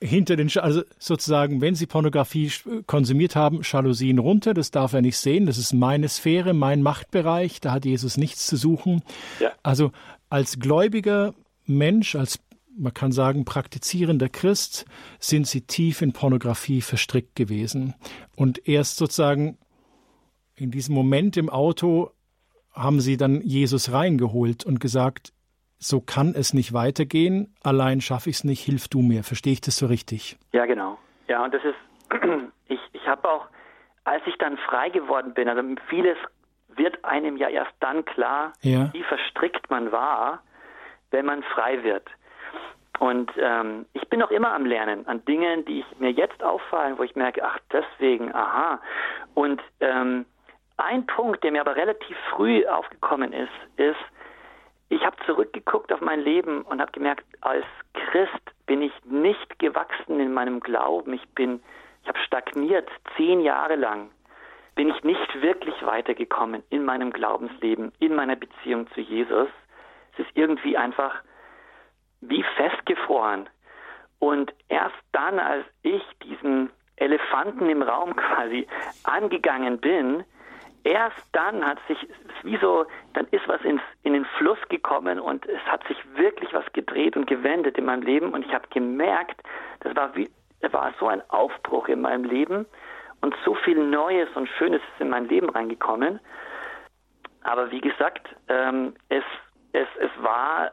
hinter den, also sozusagen, wenn Sie Pornografie konsumiert haben, Jalousien runter, das darf er nicht sehen, das ist meine Sphäre, mein Machtbereich, da hat Jesus nichts zu suchen. Ja. Also als gläubiger Mensch, als man kann sagen, praktizierender Christ, sind sie tief in Pornografie verstrickt gewesen. Und erst sozusagen in diesem Moment im Auto haben sie dann Jesus reingeholt und gesagt, so kann es nicht weitergehen, allein schaffe ich es nicht, hilf du mir. Verstehe ich das so richtig? Ja, genau. Ja, und das ist, ich, ich habe auch, als ich dann frei geworden bin, also vieles wird einem ja erst dann klar, ja. wie verstrickt man war, wenn man frei wird. Und ähm, ich bin noch immer am Lernen an Dingen, die ich mir jetzt auffallen, wo ich merke, ach deswegen, aha. Und ähm, ein Punkt, der mir aber relativ früh aufgekommen ist, ist, ich habe zurückgeguckt auf mein Leben und habe gemerkt, als Christ bin ich nicht gewachsen in meinem Glauben. Ich bin, ich habe stagniert zehn Jahre lang. Bin ich nicht wirklich weitergekommen in meinem Glaubensleben, in meiner Beziehung zu Jesus. Es ist irgendwie einfach wie festgefroren. Und erst dann, als ich diesen Elefanten im Raum quasi angegangen bin, erst dann hat sich, wie so, dann ist was ins, in den Fluss gekommen und es hat sich wirklich was gedreht und gewendet in meinem Leben und ich habe gemerkt, das war wie, war so ein Aufbruch in meinem Leben und so viel Neues und Schönes ist in mein Leben reingekommen. Aber wie gesagt, ähm, es, es, es war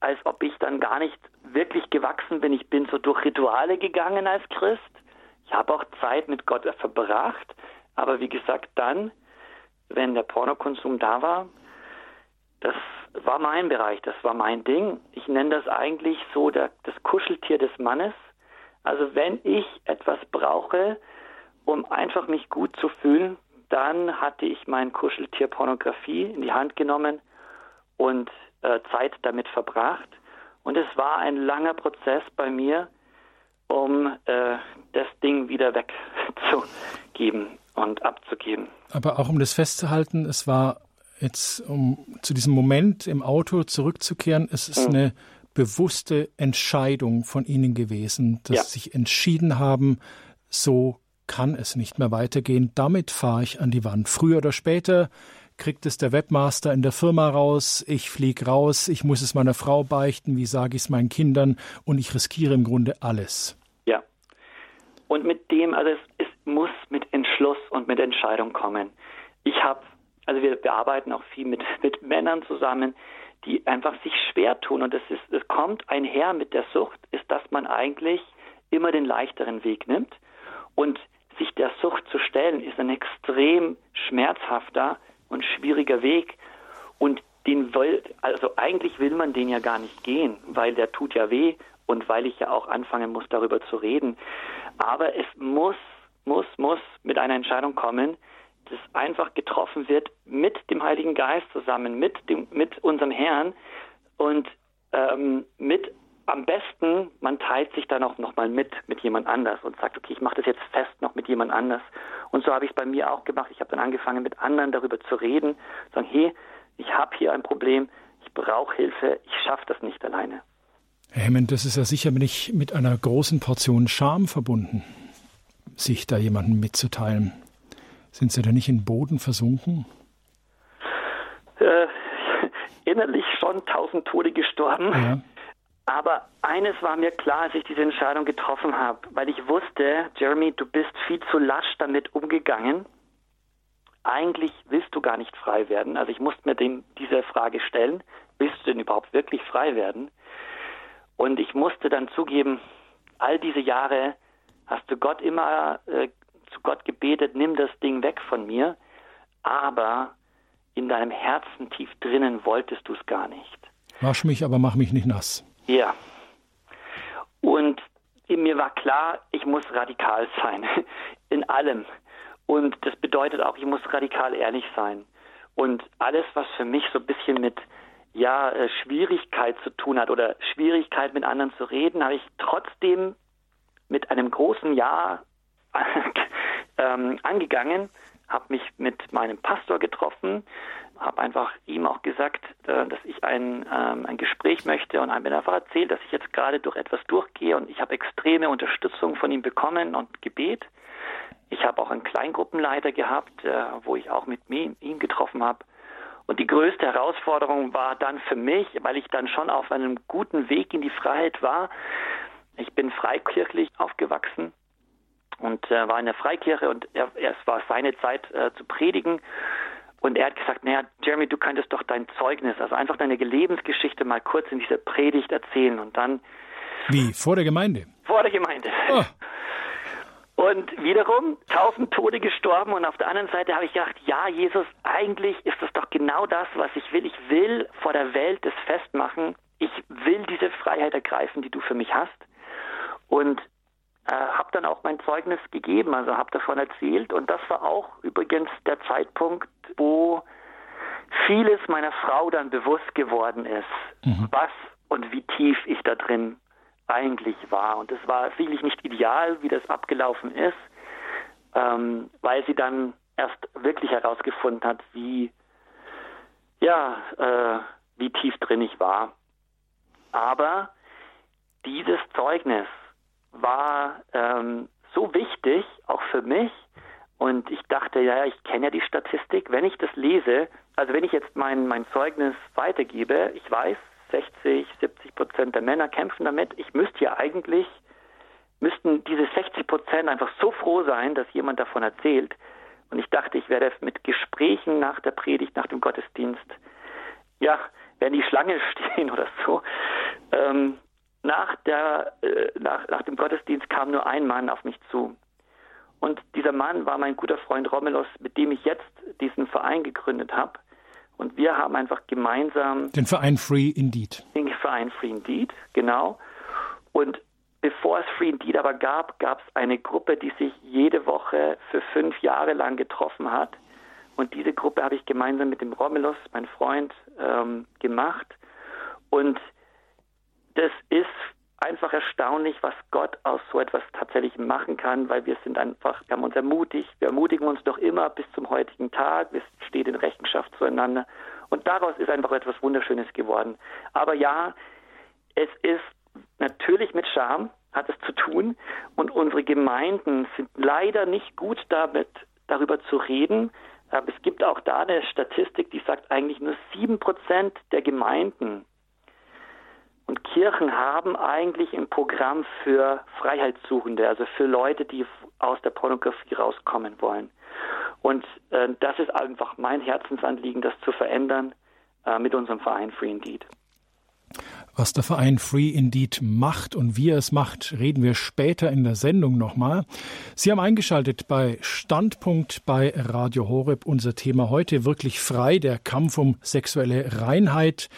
als ob ich dann gar nicht wirklich gewachsen bin. Ich bin so durch Rituale gegangen als Christ. Ich habe auch Zeit mit Gott verbracht. Aber wie gesagt, dann, wenn der Pornokonsum da war, das war mein Bereich, das war mein Ding. Ich nenne das eigentlich so der, das Kuscheltier des Mannes. Also wenn ich etwas brauche, um einfach mich gut zu fühlen, dann hatte ich mein Kuscheltier Pornografie in die Hand genommen und äh, Zeit damit verbracht. Und es war ein langer Prozess bei mir, um äh, das Ding wieder wegzugeben und abzugeben. Aber auch um das festzuhalten, es war jetzt, um zu diesem Moment im Auto zurückzukehren, es ist mhm. eine bewusste Entscheidung von Ihnen gewesen, dass ja. Sie sich entschieden haben, so kann es nicht mehr weitergehen. Damit fahre ich an die Wand. Früher oder später kriegt es der Webmaster in der Firma raus, ich fliege raus, ich muss es meiner Frau beichten, wie sage ich es meinen Kindern und ich riskiere im Grunde alles. Ja. Und mit dem, also es, es muss mit Entschluss und mit Entscheidung kommen. Ich habe, also wir, wir arbeiten auch viel mit, mit Männern zusammen, die einfach sich schwer tun und es ist, es kommt einher mit der Sucht, ist, dass man eigentlich immer den leichteren Weg nimmt und sich der Sucht zu stellen, ist ein extrem schmerzhafter und schwieriger Weg. Und den will, also eigentlich will man den ja gar nicht gehen, weil der tut ja weh und weil ich ja auch anfangen muss, darüber zu reden. Aber es muss, muss, muss mit einer Entscheidung kommen, das einfach getroffen wird mit dem Heiligen Geist zusammen, mit dem, mit unserem Herrn und ähm, mit am besten, man teilt sich dann auch nochmal mit, mit jemand anders und sagt, okay, ich mache das jetzt fest noch mit jemand anders. Und so habe ich es bei mir auch gemacht. Ich habe dann angefangen, mit anderen darüber zu reden, sagen, hey, ich habe hier ein Problem, ich brauche Hilfe, ich schaffe das nicht alleine. Herr Hemmend, das ist ja sicher nicht mit einer großen Portion Scham verbunden, sich da jemandem mitzuteilen. Sind Sie da nicht in Boden versunken? Äh, innerlich schon tausend Tode gestorben. Ja. Aber eines war mir klar, als ich diese Entscheidung getroffen habe, weil ich wusste, Jeremy, du bist viel zu lasch damit umgegangen. Eigentlich willst du gar nicht frei werden. Also ich musste mir dem, diese Frage stellen, willst du denn überhaupt wirklich frei werden? Und ich musste dann zugeben, all diese Jahre hast du Gott immer äh, zu Gott gebetet, nimm das Ding weg von mir, aber in deinem Herzen tief drinnen wolltest du es gar nicht. Wasch mich, aber mach mich nicht nass. Ja. Und mir war klar, ich muss radikal sein. In allem. Und das bedeutet auch, ich muss radikal ehrlich sein. Und alles, was für mich so ein bisschen mit ja, äh, Schwierigkeit zu tun hat oder Schwierigkeit mit anderen zu reden, habe ich trotzdem mit einem großen Ja ähm, angegangen, habe mich mit meinem Pastor getroffen, habe einfach ihm auch gesagt, äh, dass ich ein, ähm, ein Gespräch möchte und habe mir einfach erzählt, dass ich jetzt gerade durch etwas durchgehe und ich habe extreme Unterstützung von ihm bekommen und Gebet. Ich habe auch einen Kleingruppenleiter gehabt, äh, wo ich auch mit ihm getroffen habe. Und die größte Herausforderung war dann für mich, weil ich dann schon auf einem guten Weg in die Freiheit war. Ich bin freikirchlich aufgewachsen und äh, war in der Freikirche und er, es war seine Zeit äh, zu predigen. Und er hat gesagt, naja, Jeremy, du könntest doch dein Zeugnis, also einfach deine Lebensgeschichte mal kurz in dieser Predigt erzählen und dann. Wie? Vor der Gemeinde? Vor der Gemeinde. Oh. Und wiederum tausend Tode gestorben und auf der anderen Seite habe ich gedacht, ja, Jesus, eigentlich ist das doch genau das, was ich will. Ich will vor der Welt das festmachen. Ich will diese Freiheit ergreifen, die du für mich hast. Und äh, habe dann auch mein Zeugnis gegeben, also habe davon erzählt. Und das war auch übrigens der Zeitpunkt, wo vieles meiner Frau dann bewusst geworden ist, mhm. was und wie tief ich da drin eigentlich war. Und es war sicherlich nicht ideal, wie das abgelaufen ist, ähm, weil sie dann erst wirklich herausgefunden hat, wie ja, äh, wie tief drin ich war. Aber dieses Zeugnis war ähm, so wichtig, auch für mich. Und ich dachte, ja, ich kenne ja die Statistik. Wenn ich das lese, also wenn ich jetzt mein, mein Zeugnis weitergebe, ich weiß, 60, 70 Prozent der Männer kämpfen damit. Ich müsste ja eigentlich, müssten diese 60 Prozent einfach so froh sein, dass jemand davon erzählt. Und ich dachte, ich werde mit Gesprächen nach der Predigt, nach dem Gottesdienst, ja, werden die Schlange stehen oder so. Ähm, nach, der, äh, nach, nach dem Gottesdienst kam nur ein Mann auf mich zu. Und dieser Mann war mein guter Freund Romelos, mit dem ich jetzt diesen Verein gegründet habe. Und wir haben einfach gemeinsam. Den Verein Free Indeed. Den Verein Free Indeed, genau. Und bevor es Free Indeed aber gab, gab es eine Gruppe, die sich jede Woche für fünf Jahre lang getroffen hat. Und diese Gruppe habe ich gemeinsam mit dem Romulus, mein Freund, ähm, gemacht. Und das ist einfach erstaunlich, was Gott aus so etwas tatsächlich machen kann, weil wir sind einfach, wir haben uns ermutigt, wir ermutigen uns doch immer bis zum heutigen Tag, wir stehen in Rechenschaft zueinander. Und daraus ist einfach etwas Wunderschönes geworden. Aber ja, es ist natürlich mit Scham, hat es zu tun. Und unsere Gemeinden sind leider nicht gut damit, darüber zu reden, Aber es gibt auch da eine Statistik, die sagt, eigentlich nur sieben Prozent der Gemeinden und Kirchen haben eigentlich ein Programm für Freiheitssuchende, also für Leute, die aus der Pornografie rauskommen wollen. Und äh, das ist einfach mein Herzensanliegen, das zu verändern äh, mit unserem Verein Free Indeed. Was der Verein Free Indeed macht und wie er es macht, reden wir später in der Sendung nochmal. Sie haben eingeschaltet bei Standpunkt bei Radio Horeb. Unser Thema heute wirklich frei, der Kampf um sexuelle Reinheit.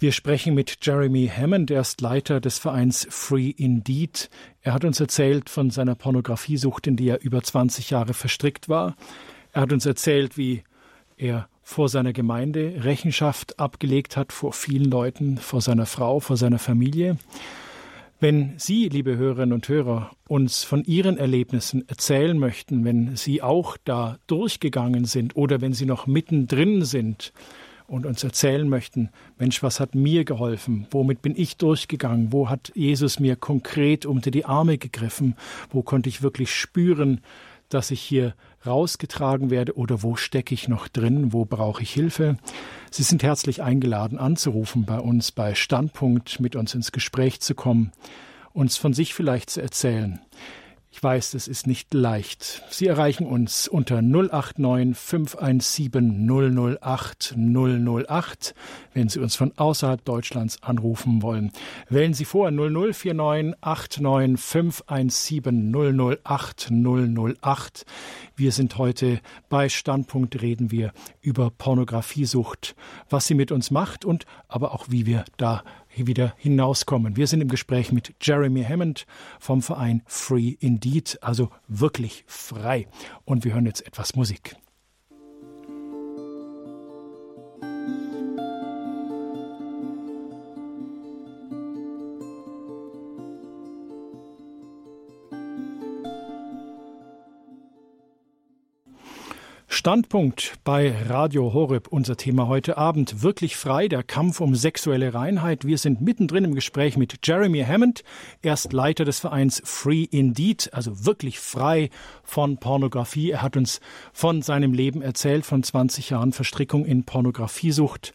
Wir sprechen mit Jeremy Hammond, er ist Leiter des Vereins Free Indeed. Er hat uns erzählt von seiner Pornografiesucht, in die er über 20 Jahre verstrickt war. Er hat uns erzählt, wie er vor seiner Gemeinde Rechenschaft abgelegt hat, vor vielen Leuten, vor seiner Frau, vor seiner Familie. Wenn Sie, liebe Hörerinnen und Hörer, uns von Ihren Erlebnissen erzählen möchten, wenn Sie auch da durchgegangen sind oder wenn Sie noch mittendrin sind, und uns erzählen möchten, Mensch, was hat mir geholfen? Womit bin ich durchgegangen? Wo hat Jesus mir konkret unter die Arme gegriffen? Wo konnte ich wirklich spüren, dass ich hier rausgetragen werde oder wo stecke ich noch drin? Wo brauche ich Hilfe? Sie sind herzlich eingeladen anzurufen bei uns bei Standpunkt, mit uns ins Gespräch zu kommen, uns von sich vielleicht zu erzählen. Ich weiß, das ist nicht leicht. Sie erreichen uns unter 089 517 008 008, wenn Sie uns von außerhalb Deutschlands anrufen wollen. Wählen Sie vor 0049 89 517 008 008. Wir sind heute bei Standpunkt reden wir über Pornografiesucht, was sie mit uns macht und aber auch wie wir da wieder hinauskommen. Wir sind im Gespräch mit Jeremy Hammond vom Verein Free Indeed, also wirklich frei. Und wir hören jetzt etwas Musik. Standpunkt bei Radio Horeb. Unser Thema heute Abend. Wirklich frei, der Kampf um sexuelle Reinheit. Wir sind mittendrin im Gespräch mit Jeremy Hammond. Er ist Leiter des Vereins Free Indeed, also wirklich frei von Pornografie. Er hat uns von seinem Leben erzählt, von 20 Jahren Verstrickung in Pornografiesucht.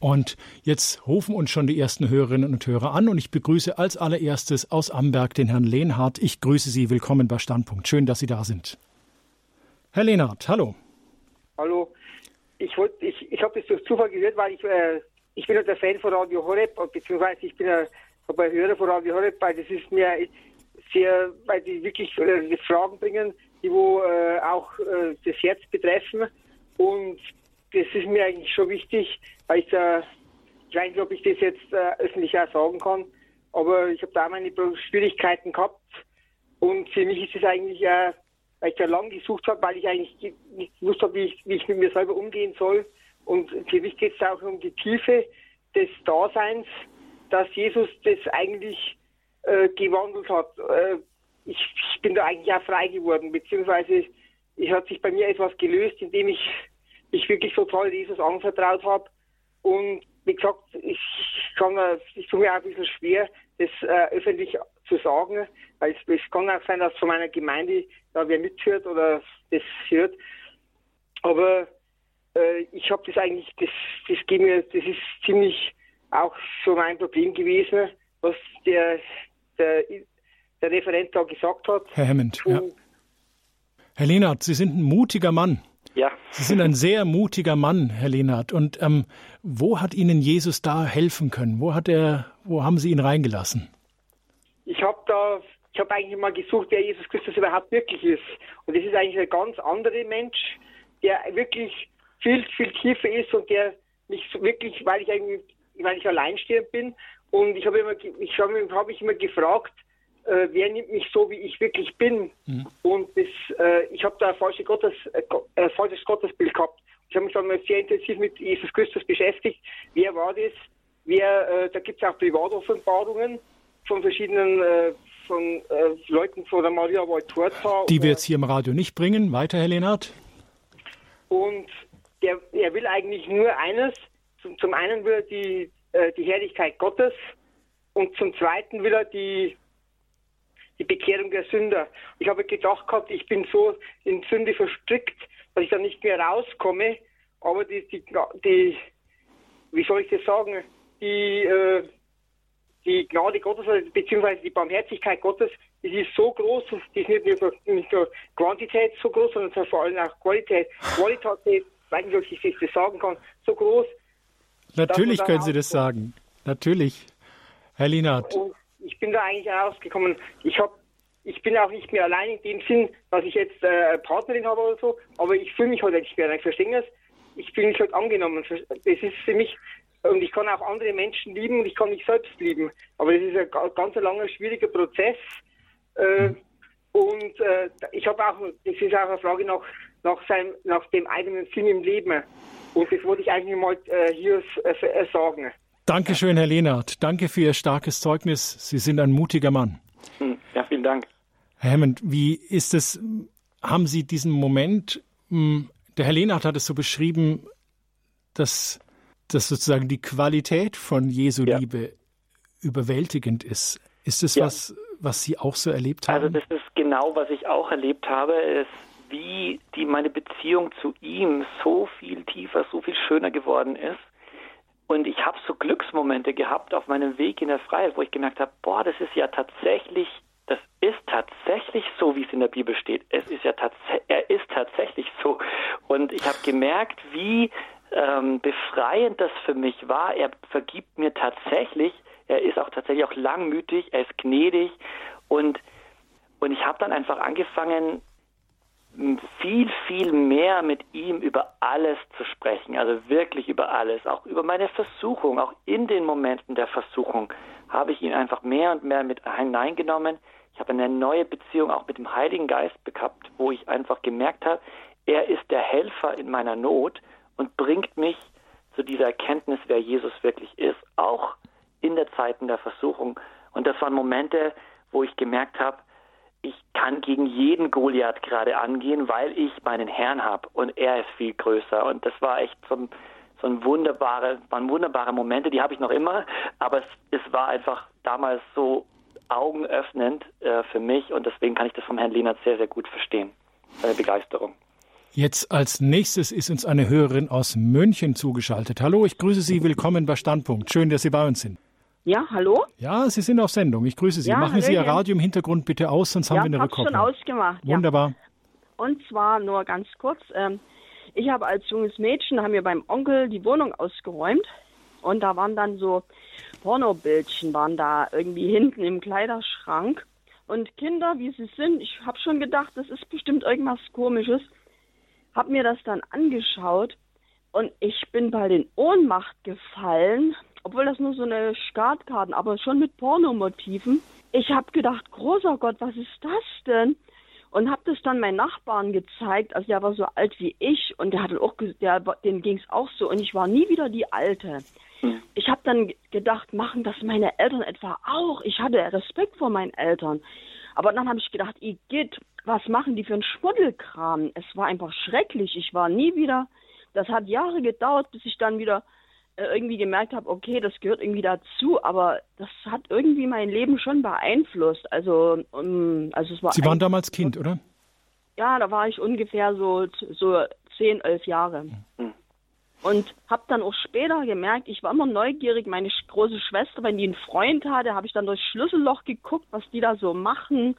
Und jetzt rufen uns schon die ersten Hörerinnen und Hörer an und ich begrüße als allererstes aus Amberg den Herrn Lehnhardt. Ich grüße Sie. Willkommen bei Standpunkt. Schön, dass Sie da sind. Herr Lehnhardt, hallo. Hallo. Ich wollte, ich, ich habe das durch Zufall gehört, weil ich, äh, ich bin halt ein Fan von Radio Horeb, beziehungsweise ich bin ein, ein Hörer von Radio Horeb, weil das ist mir sehr, weil die wirklich äh, Fragen bringen, die wo äh, auch äh, das Herz betreffen. Und das ist mir eigentlich schon wichtig, weil ich da, ich weiß nicht, ob ich das jetzt äh, öffentlich auch sagen kann, aber ich habe da meine Schwierigkeiten gehabt. Und für mich ist es eigentlich ja weil ich da lang gesucht habe, weil ich eigentlich nicht gewusst habe, wie ich, wie ich mit mir selber umgehen soll. Und für mich geht es auch um die Tiefe des Daseins, dass Jesus das eigentlich äh, gewandelt hat. Äh, ich, ich, bin da eigentlich auch frei geworden, beziehungsweise es hat sich bei mir etwas gelöst, indem ich mich wirklich total Jesus anvertraut habe. Und wie gesagt, ich kann, ich tue mir auch ein bisschen schwer, das äh, öffentlich zu sagen, weil es, es, kann auch sein, dass von meiner Gemeinde da wer mithört oder das hört. Aber äh, ich habe das eigentlich, das, das geht mir, das ist ziemlich auch so mein Problem gewesen, was der, der, der Referent da gesagt hat. Herr Hammond, ja. Herr Lehnert, Sie sind ein mutiger Mann. Ja. Sie sind ein sehr mutiger Mann, Herr Lehnert. Und ähm, wo hat Ihnen Jesus da helfen können? Wo hat er, wo haben Sie ihn reingelassen? Ich habe da, ich habe eigentlich mal gesucht, wer Jesus Christus überhaupt wirklich ist. Und das ist eigentlich ein ganz anderer Mensch, der wirklich viel, viel tiefer ist und der mich wirklich, weil ich eigentlich, weil ich alleinstehend bin, und ich habe immer, ich habe hab mich immer gefragt, äh, wer nimmt mich so, wie ich wirklich bin? Mhm. Und das, äh, ich habe da ein falsches, Gottes, äh, falsches Gottesbild gehabt. Ich habe mich dann mal sehr intensiv mit Jesus Christus beschäftigt. Wer war das? Wer, äh, da gibt es auch Privatoffenbarungen von verschiedenen äh, von äh, Leuten von der Maria Wojtorza. Die wir jetzt hier im Radio nicht bringen. Weiter, Herr Lehnhardt. Und der, er will eigentlich nur eines. Zum, zum einen will er die, äh, die Herrlichkeit Gottes und zum zweiten will er die die Bekehrung der Sünder. Ich habe gedacht gehabt, ich bin so in Sünde verstrickt, dass ich da nicht mehr rauskomme. Aber die, die, die wie soll ich das sagen, die, äh, die Gnade Gottes, beziehungsweise die Barmherzigkeit Gottes, die ist so groß, die ist nicht nur, nicht nur Quantität so groß, sondern vor allem auch Qualität. Qualität, weiß nicht, ob ich das sagen kann, so groß. Natürlich können Sie das sagen. Natürlich. Herr Lienert. Ich bin da eigentlich rausgekommen. Ich habe ich bin auch nicht mehr allein in dem Sinn, dass ich jetzt äh, Partnerin habe oder so, aber ich fühle mich heute nicht mehr. Ich verstehe das. Ich fühle mich heute angenommen. Das ist für mich, und ich kann auch andere Menschen lieben und ich kann mich selbst lieben. Aber das ist ein ganz langer, schwieriger Prozess. Äh, und äh, ich habe auch, das ist auch eine Frage nach, nach, seinem, nach dem eigenen Sinn im Leben. Und das wollte ich eigentlich mal äh, hier äh, sagen. Dankeschön, Herr Lehnert. Danke für Ihr starkes Zeugnis. Sie sind ein mutiger Mann. Hm, ja, vielen Dank. Herr Hammond, wie ist es, haben Sie diesen Moment, hm, der Herr Lehnert hat es so beschrieben, dass, dass sozusagen die Qualität von Jesu ja. Liebe überwältigend ist. Ist es ja. was, was Sie auch so erlebt haben? Also das ist genau, was ich auch erlebt habe, ist, wie die meine Beziehung zu ihm so viel tiefer, so viel schöner geworden ist. Und ich habe so Glücksmomente gehabt auf meinem Weg in der Freiheit, wo ich gemerkt habe, boah, das ist ja tatsächlich, das ist tatsächlich so, wie es in der Bibel steht. Es ist ja tatsächlich, er ist tatsächlich so. Und ich habe gemerkt, wie ähm, befreiend das für mich war. Er vergibt mir tatsächlich. Er ist auch tatsächlich auch langmütig. Er ist gnädig und und ich habe dann einfach angefangen, viel, viel mehr mit ihm über alles zu sprechen, also wirklich über alles, auch über meine Versuchung, auch in den Momenten der Versuchung habe ich ihn einfach mehr und mehr mit hineingenommen. Ich habe eine neue Beziehung auch mit dem Heiligen Geist gehabt, wo ich einfach gemerkt habe, er ist der Helfer in meiner Not und bringt mich zu dieser Erkenntnis, wer Jesus wirklich ist, auch in der Zeiten der Versuchung. Und das waren Momente, wo ich gemerkt habe, ich kann gegen jeden Goliath gerade angehen, weil ich meinen Herrn habe und er ist viel größer. Und das war echt so ein, so ein wunderbare, waren wunderbare Momente, die habe ich noch immer, aber es, es war einfach damals so augenöffnend äh, für mich und deswegen kann ich das vom Herrn Lehnert sehr, sehr gut verstehen, seine Begeisterung. Jetzt als nächstes ist uns eine Hörerin aus München zugeschaltet. Hallo, ich grüße Sie, willkommen bei Standpunkt. Schön, dass Sie bei uns sind. Ja, hallo? Ja, Sie sind auf Sendung. Ich grüße Sie. Ja, Machen Sie Ihr Radio im Hintergrund bitte aus, sonst haben ja, wir eine Rückkopplung. Ja, schon ausgemacht. Wunderbar. Ja. Und zwar nur ganz kurz. Ähm, ich habe als junges Mädchen, haben wir beim Onkel die Wohnung ausgeräumt und da waren dann so Pornobildchen waren da irgendwie hinten im Kleiderschrank. Und Kinder, wie sie sind, ich habe schon gedacht, das ist bestimmt irgendwas Komisches. Habe mir das dann angeschaut und ich bin bei den Ohnmacht gefallen obwohl das nur so eine Startkarten, aber schon mit Pornomotiven. Ich habe gedacht, großer Gott, was ist das denn? Und habe das dann meinen Nachbarn gezeigt. Also der war so alt wie ich und der hatte auch, der, dem ging es auch so. Und ich war nie wieder die Alte. Ich habe dann gedacht, machen das meine Eltern etwa auch? Ich hatte Respekt vor meinen Eltern. Aber dann habe ich gedacht, Igitt, was machen die für einen Schmuddelkram? Es war einfach schrecklich. Ich war nie wieder. Das hat Jahre gedauert, bis ich dann wieder äh, irgendwie gemerkt habe, okay, das gehört irgendwie dazu, aber das hat irgendwie mein Leben schon beeinflusst. Also, um, also es war. Sie waren damals Kind, oder? Ja, da war ich ungefähr so so zehn, elf Jahre. Mhm. Und habe dann auch später gemerkt, ich war immer neugierig. Meine große Schwester, wenn die einen Freund hatte, habe ich dann durchs Schlüsselloch geguckt, was die da so machen.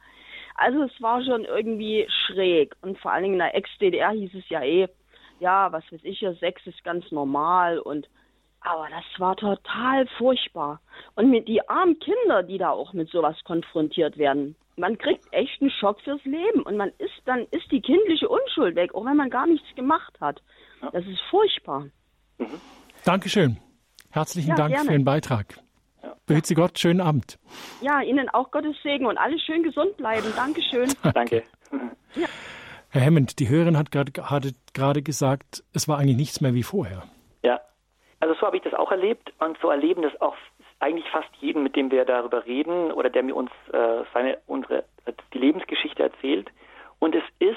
Also es war schon irgendwie schräg. Und vor allen Dingen in der Ex-DDR hieß es ja eh, ja, was weiß ich ja, Sex ist ganz normal und aber das war total furchtbar. Und mit die armen Kinder, die da auch mit sowas konfrontiert werden, man kriegt echt einen Schock fürs Leben und man ist dann ist die kindliche Unschuld weg, auch wenn man gar nichts gemacht hat. Das ist furchtbar. Mhm. Dankeschön. Herzlichen ja, Dank gerne. für den Beitrag. Ja. Behüt Sie Gott, schönen Abend. Ja, Ihnen auch Gottes Segen und alle schön gesund bleiben. Dankeschön. Danke. Ja. Herr Hammond, die Hörerin hat gerade gesagt, es war eigentlich nichts mehr wie vorher. Also so habe ich das auch erlebt und so erleben das auch eigentlich fast jeden, mit dem wir darüber reden oder der mir uns äh, seine unsere die Lebensgeschichte erzählt. Und es ist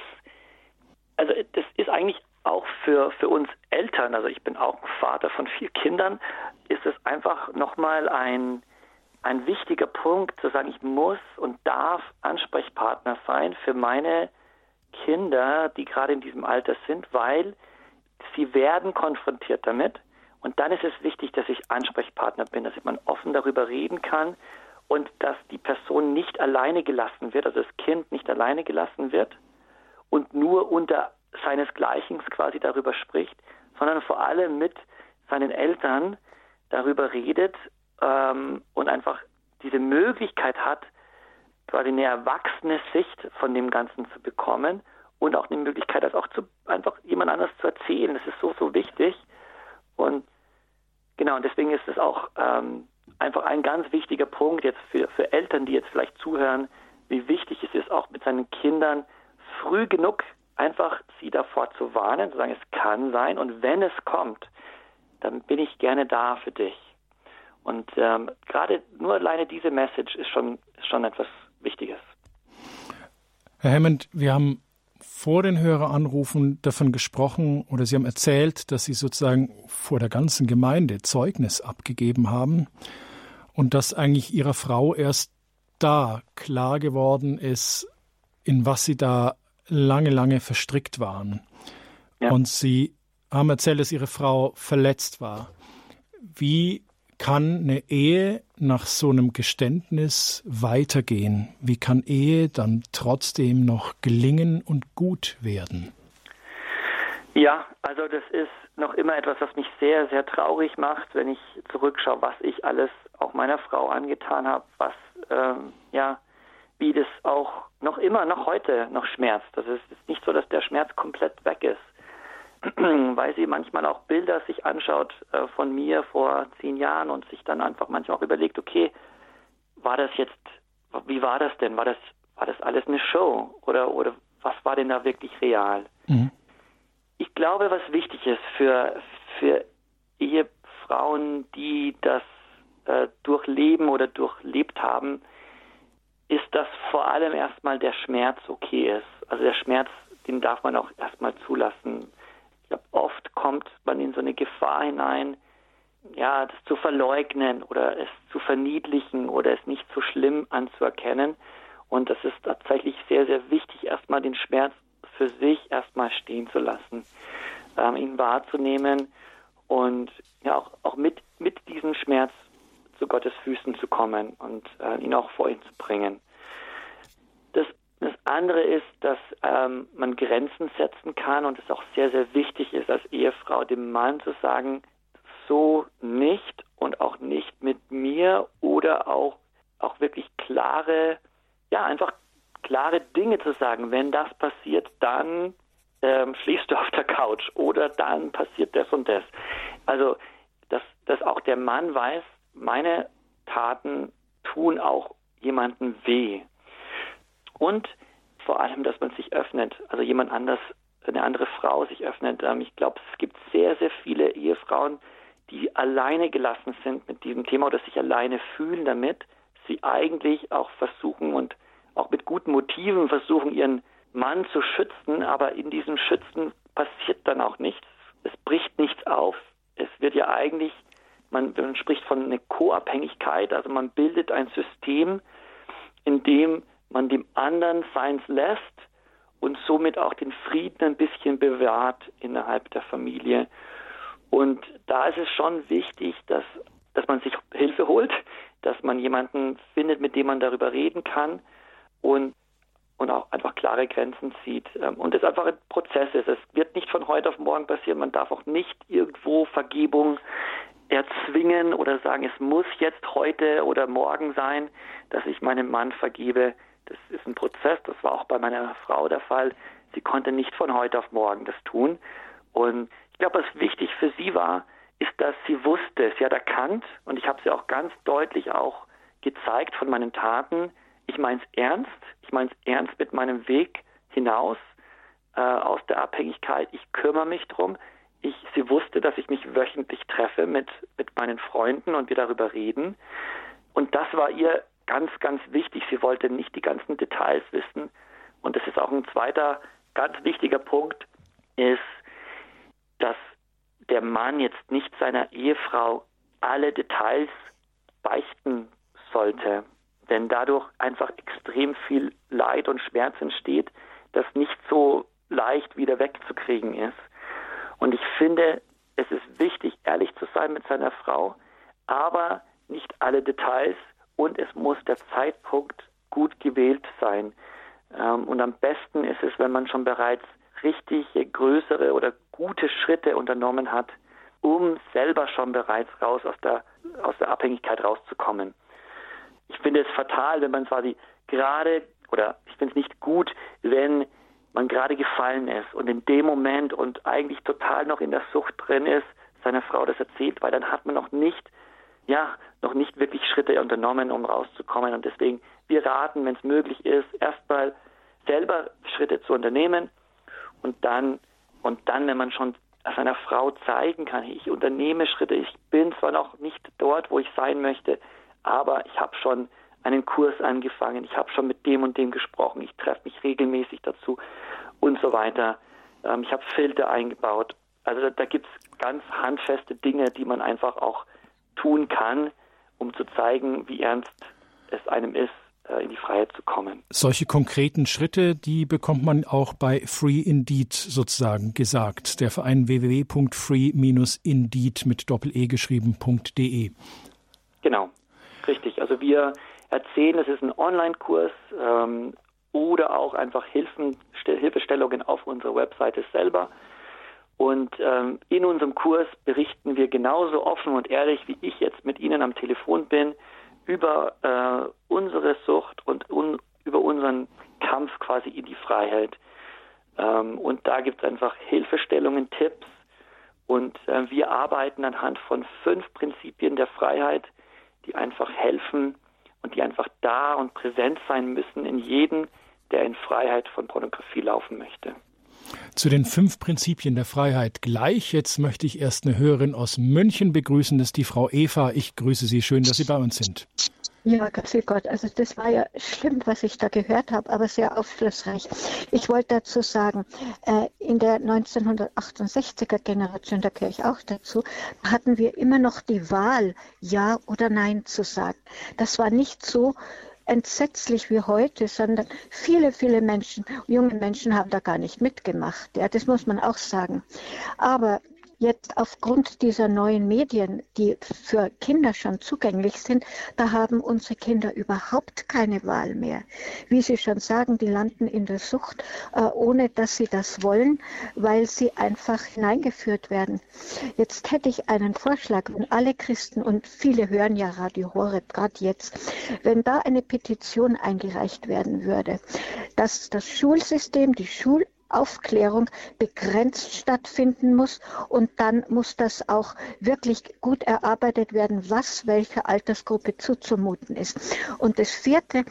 also das ist eigentlich auch für für uns Eltern, also ich bin auch Vater von vier Kindern, ist es einfach nochmal ein ein wichtiger Punkt zu sagen, ich muss und darf Ansprechpartner sein für meine Kinder, die gerade in diesem Alter sind, weil sie werden konfrontiert damit. Und dann ist es wichtig, dass ich Ansprechpartner bin, dass man offen darüber reden kann und dass die Person nicht alleine gelassen wird, also das Kind nicht alleine gelassen wird und nur unter seinesgleichen quasi darüber spricht, sondern vor allem mit seinen Eltern darüber redet ähm, und einfach diese Möglichkeit hat, quasi eine erwachsene Sicht von dem Ganzen zu bekommen und auch eine Möglichkeit, das auch zu, einfach jemand anders zu erzählen. Das ist so, so wichtig. Und genau, und deswegen ist es auch ähm, einfach ein ganz wichtiger Punkt jetzt für, für Eltern, die jetzt vielleicht zuhören, wie wichtig es ist, auch mit seinen Kindern früh genug einfach sie davor zu warnen, zu sagen, es kann sein und wenn es kommt, dann bin ich gerne da für dich. Und ähm, gerade nur alleine diese Message ist schon, ist schon etwas Wichtiges. Herr Hammond, wir haben vor den Höreranrufen davon gesprochen oder Sie haben erzählt, dass Sie sozusagen vor der ganzen Gemeinde Zeugnis abgegeben haben und dass eigentlich Ihrer Frau erst da klar geworden ist, in was Sie da lange, lange verstrickt waren. Ja. Und Sie haben erzählt, dass Ihre Frau verletzt war. Wie kann eine Ehe nach so einem Geständnis weitergehen? Wie kann Ehe dann trotzdem noch gelingen und gut werden? Ja, also das ist noch immer etwas, was mich sehr, sehr traurig macht, wenn ich zurückschaue, was ich alles auch meiner Frau angetan habe, was, ähm, ja, wie das auch noch immer, noch heute noch schmerzt. Das ist, ist nicht so, dass der Schmerz komplett weg ist. weil sie manchmal auch Bilder sich anschaut äh, von mir vor zehn Jahren und sich dann einfach manchmal auch überlegt, okay, war das jetzt, wie war das denn? War das, war das alles eine Show? Oder, oder was war denn da wirklich real? Mhm. Ich glaube, was wichtig ist für, für Ehefrauen, die das äh, durchleben oder durchlebt haben, ist, dass vor allem erstmal der Schmerz okay ist. Also der Schmerz, den darf man auch erstmal zulassen glaube, oft kommt man in so eine Gefahr hinein, ja, das zu verleugnen oder es zu verniedlichen oder es nicht so schlimm anzuerkennen. Und das ist tatsächlich sehr, sehr wichtig, erstmal den Schmerz für sich erstmal stehen zu lassen, ähm, ihn wahrzunehmen und ja auch, auch mit, mit diesem Schmerz zu Gottes Füßen zu kommen und äh, ihn auch vor ihn zu bringen. Das das andere ist, dass ähm, man Grenzen setzen kann und es auch sehr, sehr wichtig ist, als Ehefrau dem Mann zu sagen, so nicht und auch nicht mit mir oder auch, auch wirklich klare, ja, einfach klare Dinge zu sagen. Wenn das passiert, dann ähm, schläfst du auf der Couch oder dann passiert das und das. Also, dass, dass auch der Mann weiß, meine Taten tun auch jemandem weh. Und vor allem, dass man sich öffnet, also jemand anders, eine andere Frau sich öffnet. Ähm, ich glaube, es gibt sehr, sehr viele Ehefrauen, die alleine gelassen sind mit diesem Thema oder sich alleine fühlen damit, sie eigentlich auch versuchen und auch mit guten Motiven versuchen, ihren Mann zu schützen, aber in diesem Schützen passiert dann auch nichts. Es bricht nichts auf. Es wird ja eigentlich, man, man spricht von einer Co-Abhängigkeit, also man bildet ein System, in dem man dem anderen seins lässt und somit auch den Frieden ein bisschen bewahrt innerhalb der Familie. Und da ist es schon wichtig, dass, dass man sich Hilfe holt, dass man jemanden findet, mit dem man darüber reden kann und, und auch einfach klare Grenzen zieht. Ähm, und es einfach ein Prozess ist. Es wird nicht von heute auf morgen passieren. Man darf auch nicht irgendwo Vergebung erzwingen oder sagen, es muss jetzt heute oder morgen sein, dass ich meinem Mann vergebe. Das ist ein Prozess, das war auch bei meiner Frau der Fall. Sie konnte nicht von heute auf morgen das tun. Und ich glaube, was wichtig für sie war, ist, dass sie wusste, sie hat erkannt, und ich habe sie auch ganz deutlich auch gezeigt von meinen Taten, ich meine es ernst, ich meine es ernst mit meinem Weg hinaus äh, aus der Abhängigkeit, ich kümmere mich drum. Ich, sie wusste, dass ich mich wöchentlich treffe mit, mit meinen Freunden und wir darüber reden. Und das war ihr ganz, ganz wichtig. Sie wollte nicht die ganzen Details wissen. Und das ist auch ein zweiter ganz wichtiger Punkt, ist, dass der Mann jetzt nicht seiner Ehefrau alle Details beichten sollte. Denn dadurch einfach extrem viel Leid und Schmerz entsteht, das nicht so leicht wieder wegzukriegen ist. Und ich finde, es ist wichtig, ehrlich zu sein mit seiner Frau, aber nicht alle Details und es muss der Zeitpunkt gut gewählt sein. Ähm, und am besten ist es, wenn man schon bereits richtige, größere oder gute Schritte unternommen hat, um selber schon bereits raus aus der, aus der Abhängigkeit rauszukommen. Ich finde es fatal, wenn man quasi gerade, oder ich finde es nicht gut, wenn man gerade gefallen ist und in dem Moment und eigentlich total noch in der Sucht drin ist, seiner Frau das erzählt, weil dann hat man noch nicht, ja, noch nicht wirklich Schritte unternommen, um rauszukommen. Und deswegen, wir raten, wenn es möglich ist, erstmal selber Schritte zu unternehmen und dann, und dann, wenn man schon seiner Frau zeigen kann, ich unternehme Schritte, ich bin zwar noch nicht dort, wo ich sein möchte, aber ich habe schon einen Kurs angefangen, ich habe schon mit dem und dem gesprochen, ich treffe mich regelmäßig dazu und so weiter. Ähm, ich habe Filter eingebaut. Also da, da gibt es ganz handfeste Dinge, die man einfach auch tun kann, um zu zeigen, wie ernst es einem ist, äh, in die Freiheit zu kommen. Solche konkreten Schritte, die bekommt man auch bei Free Indeed sozusagen gesagt. Der Verein www.free-indeed mit Doppel-E geschrieben.de. Genau, richtig. Also wir erzählen, es ist ein Online-Kurs ähm, oder auch einfach Hilfen, Hilfestellungen auf unserer Webseite selber. Und ähm, in unserem Kurs berichten wir genauso offen und ehrlich, wie ich jetzt mit Ihnen am Telefon bin, über äh, unsere Sucht und un über unseren Kampf quasi in die Freiheit. Ähm, und da gibt es einfach Hilfestellungen, Tipps. Und äh, wir arbeiten anhand von fünf Prinzipien der Freiheit, die einfach helfen und die einfach da und präsent sein müssen in jedem, der in Freiheit von Pornografie laufen möchte. Zu den fünf Prinzipien der Freiheit gleich. Jetzt möchte ich erst eine Hörerin aus München begrüßen. Das ist die Frau Eva. Ich grüße Sie. Schön, dass Sie bei uns sind. Ja, grüße Gott. Also das war ja schlimm, was ich da gehört habe, aber sehr aufschlussreich. Ich wollte dazu sagen, äh, in der 1968er Generation, da gehöre ich auch dazu, hatten wir immer noch die Wahl, Ja oder Nein zu sagen. Das war nicht so, entsetzlich wie heute, sondern viele, viele Menschen, junge Menschen haben da gar nicht mitgemacht. Ja, das muss man auch sagen. Aber jetzt aufgrund dieser neuen Medien, die für Kinder schon zugänglich sind, da haben unsere Kinder überhaupt keine Wahl mehr. Wie Sie schon sagen, die landen in der Sucht, äh, ohne dass sie das wollen, weil sie einfach hineingeführt werden. Jetzt hätte ich einen Vorschlag, wenn alle Christen und viele hören ja Radio Horeb gerade jetzt, wenn da eine Petition eingereicht werden würde, dass das Schulsystem, die Schul Aufklärung begrenzt stattfinden muss und dann muss das auch wirklich gut erarbeitet werden, was welcher Altersgruppe zuzumuten ist. Und das vierte,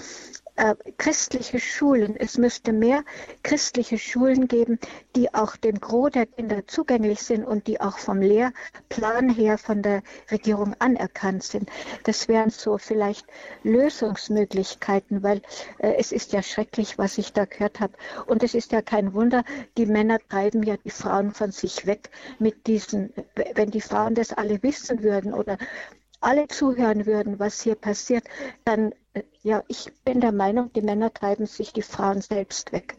äh, christliche Schulen. Es müsste mehr christliche Schulen geben, die auch dem Gros der Kinder zugänglich sind und die auch vom Lehrplan her von der Regierung anerkannt sind. Das wären so vielleicht Lösungsmöglichkeiten, weil äh, es ist ja schrecklich, was ich da gehört habe. Und es ist ja kein Wunder, die Männer treiben ja die Frauen von sich weg mit diesen, wenn die Frauen das alle wissen würden oder alle zuhören würden, was hier passiert, dann, äh, ja, ich bin der Meinung, die Männer treiben sich die Frauen selbst weg.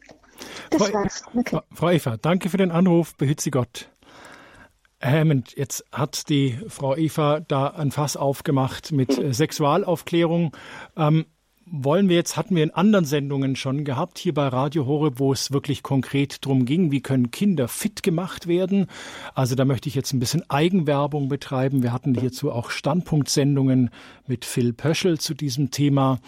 Das Frau, war's. Okay. Frau Eva, danke für den Anruf. Behüt Sie Gott. Hammond, jetzt hat die Frau Eva da ein Fass aufgemacht mit äh, Sexualaufklärung. Ähm, wollen wir jetzt, hatten wir in anderen Sendungen schon gehabt, hier bei Radio Horeb, wo es wirklich konkret darum ging, wie können Kinder fit gemacht werden. Also da möchte ich jetzt ein bisschen Eigenwerbung betreiben. Wir hatten hierzu auch Standpunktsendungen mit Phil Pöschel zu diesem Thema.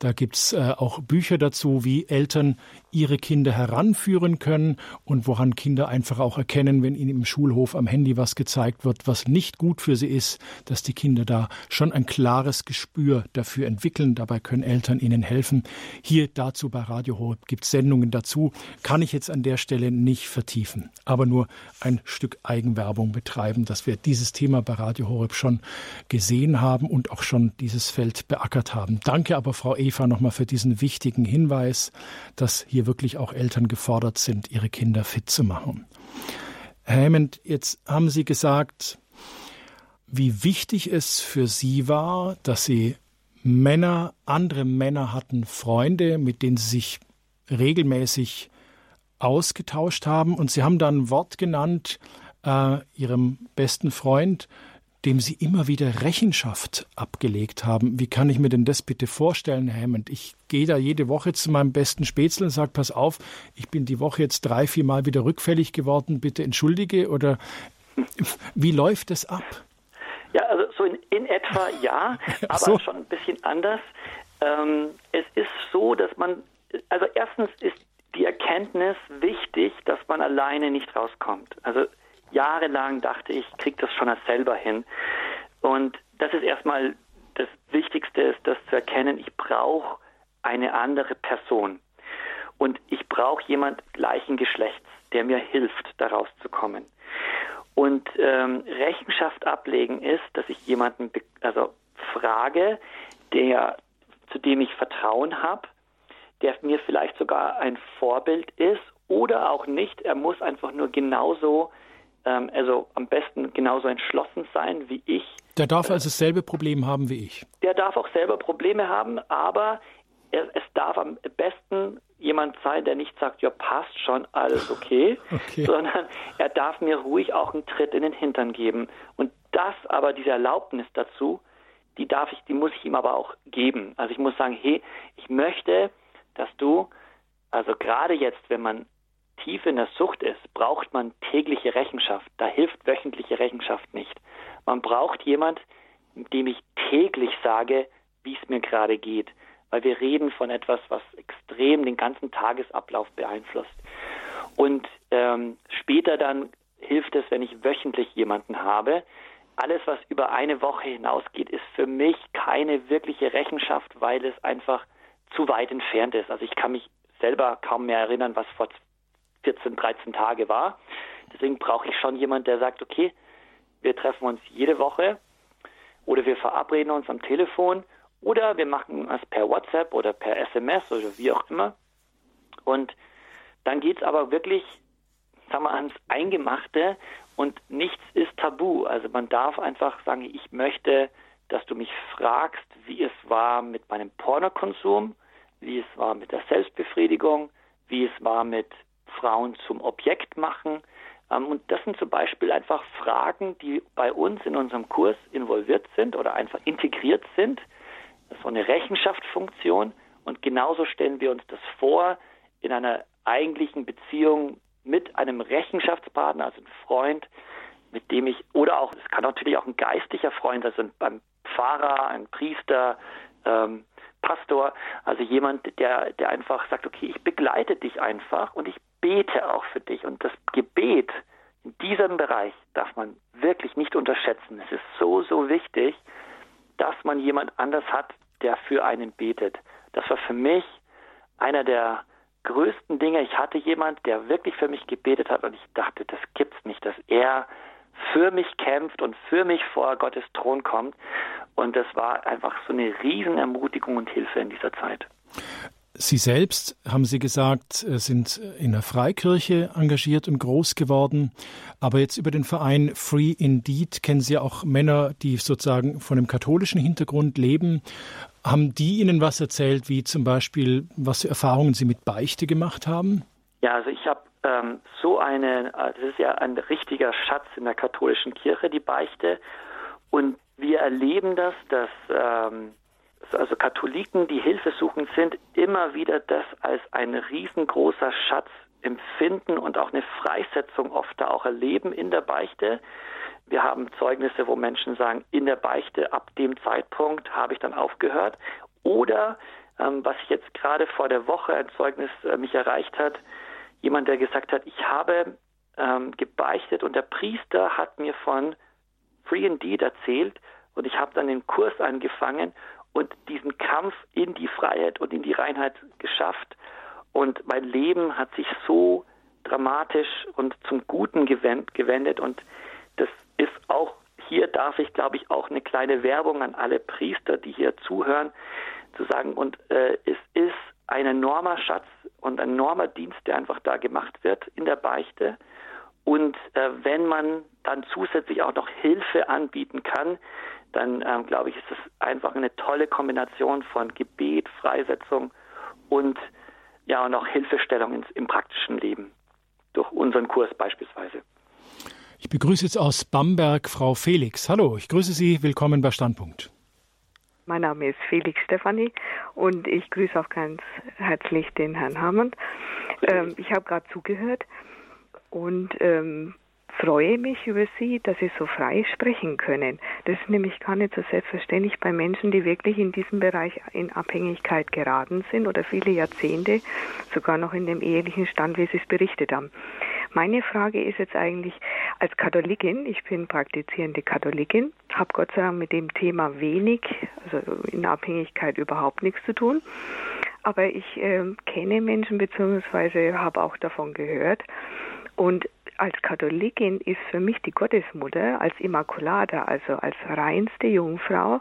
Da gibt's äh, auch Bücher dazu, wie Eltern ihre Kinder heranführen können und woran Kinder einfach auch erkennen, wenn ihnen im Schulhof am Handy was gezeigt wird, was nicht gut für sie ist, dass die Kinder da schon ein klares Gespür dafür entwickeln. Dabei können Eltern ihnen helfen. Hier dazu bei Radio Horeb gibt es Sendungen dazu. Kann ich jetzt an der Stelle nicht vertiefen, aber nur ein Stück Eigenwerbung betreiben, dass wir dieses Thema bei Radio Horeb schon gesehen haben und auch schon dieses Feld beackert haben. Danke aber, Frau Eva, nochmal für diesen wichtigen Hinweis, dass hier wirklich auch Eltern gefordert sind, ihre Kinder fit zu machen. Herr Hammond, jetzt haben Sie gesagt, wie wichtig es für Sie war, dass Sie Männer, andere Männer hatten Freunde, mit denen sie sich regelmäßig ausgetauscht haben. Und sie haben dann ein Wort genannt, äh, ihrem besten Freund, dem sie immer wieder Rechenschaft abgelegt haben. Wie kann ich mir denn das bitte vorstellen, Herr Hammond? Ich gehe da jede Woche zu meinem besten Spätzle und sage, pass auf, ich bin die Woche jetzt drei, vier Mal wieder rückfällig geworden, bitte entschuldige. Oder wie läuft das ab? Ja, also so in, in etwa ja, aber so. schon ein bisschen anders. Ähm, es ist so, dass man, also erstens ist die Erkenntnis wichtig, dass man alleine nicht rauskommt. Also jahrelang dachte ich, kriege das schon selber hin. Und das ist erstmal das Wichtigste, ist das zu erkennen, ich brauche eine andere Person. Und ich brauche jemand gleichen Geschlechts, der mir hilft, da rauszukommen. Und ähm, Rechenschaft ablegen ist, dass ich jemanden also frage, der zu dem ich Vertrauen habe, der mir vielleicht sogar ein Vorbild ist oder auch nicht. Er muss einfach nur genauso ähm, also am besten genauso entschlossen sein wie ich. Der darf also dasselbe Problem haben wie ich. Der darf auch selber Probleme haben, aber er, es darf am besten jemand sein, der nicht sagt, ja, passt schon, alles okay, okay, sondern er darf mir ruhig auch einen Tritt in den Hintern geben. Und das aber, diese Erlaubnis dazu, die darf ich, die muss ich ihm aber auch geben. Also ich muss sagen, hey, ich möchte, dass du, also gerade jetzt, wenn man tief in der Sucht ist, braucht man tägliche Rechenschaft. Da hilft wöchentliche Rechenschaft nicht. Man braucht jemand, dem ich täglich sage, wie es mir gerade geht. Weil wir reden von etwas, was extrem den ganzen Tagesablauf beeinflusst. Und ähm, später dann hilft es, wenn ich wöchentlich jemanden habe. Alles, was über eine Woche hinausgeht, ist für mich keine wirkliche Rechenschaft, weil es einfach zu weit entfernt ist. Also ich kann mich selber kaum mehr erinnern, was vor 14, 13 Tage war. Deswegen brauche ich schon jemanden, der sagt, okay, wir treffen uns jede Woche oder wir verabreden uns am Telefon oder wir machen es per WhatsApp oder per SMS oder wie auch immer. Und dann geht es aber wirklich, sagen wir, ans Eingemachte und nichts ist tabu. Also man darf einfach sagen, ich möchte, dass du mich fragst, wie es war mit meinem Pornokonsum, wie es war mit der Selbstbefriedigung, wie es war mit Frauen zum Objekt machen. Ähm, und das sind zum Beispiel einfach Fragen, die bei uns in unserem Kurs involviert sind oder einfach integriert sind. Das ist so eine Rechenschaftsfunktion. Und genauso stellen wir uns das vor in einer eigentlichen Beziehung mit einem Rechenschaftspartner, also einem Freund, mit dem ich, oder auch, es kann natürlich auch ein geistlicher Freund, also ein Pfarrer, ein Priester, ähm, Pastor, also jemand, der, der einfach sagt, okay, ich begleite dich einfach und ich bete auch für dich. Und das Gebet in diesem Bereich darf man wirklich nicht unterschätzen. Es ist so, so wichtig, dass man jemand anders hat, der für einen betet. Das war für mich einer der größten Dinge. Ich hatte jemand, der wirklich für mich gebetet hat und ich dachte, das gibt's nicht, dass er für mich kämpft und für mich vor Gottes Thron kommt. Und das war einfach so eine Riesenermutigung und Hilfe in dieser Zeit. Sie selbst, haben Sie gesagt, äh, sind in der Freikirche engagiert und groß geworden. Aber jetzt über den Verein Free Indeed kennen Sie auch Männer, die sozusagen von einem katholischen Hintergrund leben. Haben die Ihnen was erzählt, wie zum Beispiel, was für Erfahrungen Sie mit Beichte gemacht haben? Ja, also ich habe ähm, so eine, äh, das ist ja ein richtiger Schatz in der katholischen Kirche, die Beichte. Und wir erleben das, dass ähm, also Katholiken, die hilfesuchend sind, immer wieder das als ein riesengroßer Schatz empfinden und auch eine Freisetzung oft da auch erleben in der Beichte. Wir haben Zeugnisse, wo Menschen sagen, in der Beichte ab dem Zeitpunkt habe ich dann aufgehört. Oder ähm, was jetzt gerade vor der Woche ein Zeugnis äh, mich erreicht hat, jemand, der gesagt hat, ich habe ähm, gebeichtet und der Priester hat mir von Free Indeed erzählt und ich habe dann den Kurs angefangen und diesen Kampf in die Freiheit und in die Reinheit geschafft. Und mein Leben hat sich so dramatisch und zum Guten gewendet. Und das ist auch, hier darf ich, glaube ich, auch eine kleine Werbung an alle Priester, die hier zuhören, zu sagen, und äh, es ist ein enormer Schatz und ein enormer Dienst, der einfach da gemacht wird in der Beichte. Und äh, wenn man dann zusätzlich auch noch Hilfe anbieten kann, dann ähm, glaube ich, ist es einfach eine tolle Kombination von Gebet, Freisetzung und ja und auch Hilfestellung ins, im praktischen Leben durch unseren Kurs beispielsweise. Ich begrüße jetzt aus Bamberg Frau Felix. Hallo, ich grüße Sie. Willkommen bei Standpunkt. Mein Name ist Felix Stefanie und ich grüße auch ganz herzlich den Herrn Hammond. Ähm, ich habe gerade zugehört und ähm, freue mich über Sie, dass Sie so frei sprechen können. Das ist nämlich gar nicht so selbstverständlich bei Menschen, die wirklich in diesem Bereich in Abhängigkeit geraten sind oder viele Jahrzehnte sogar noch in dem ehelichen Stand, wie Sie es berichtet haben. Meine Frage ist jetzt eigentlich als Katholikin, ich bin praktizierende Katholikin, habe Gott sei Dank mit dem Thema wenig, also in Abhängigkeit überhaupt nichts zu tun. Aber ich äh, kenne Menschen beziehungsweise habe auch davon gehört. Und als Katholikin ist für mich die Gottesmutter als Immaculata, also als reinste Jungfrau,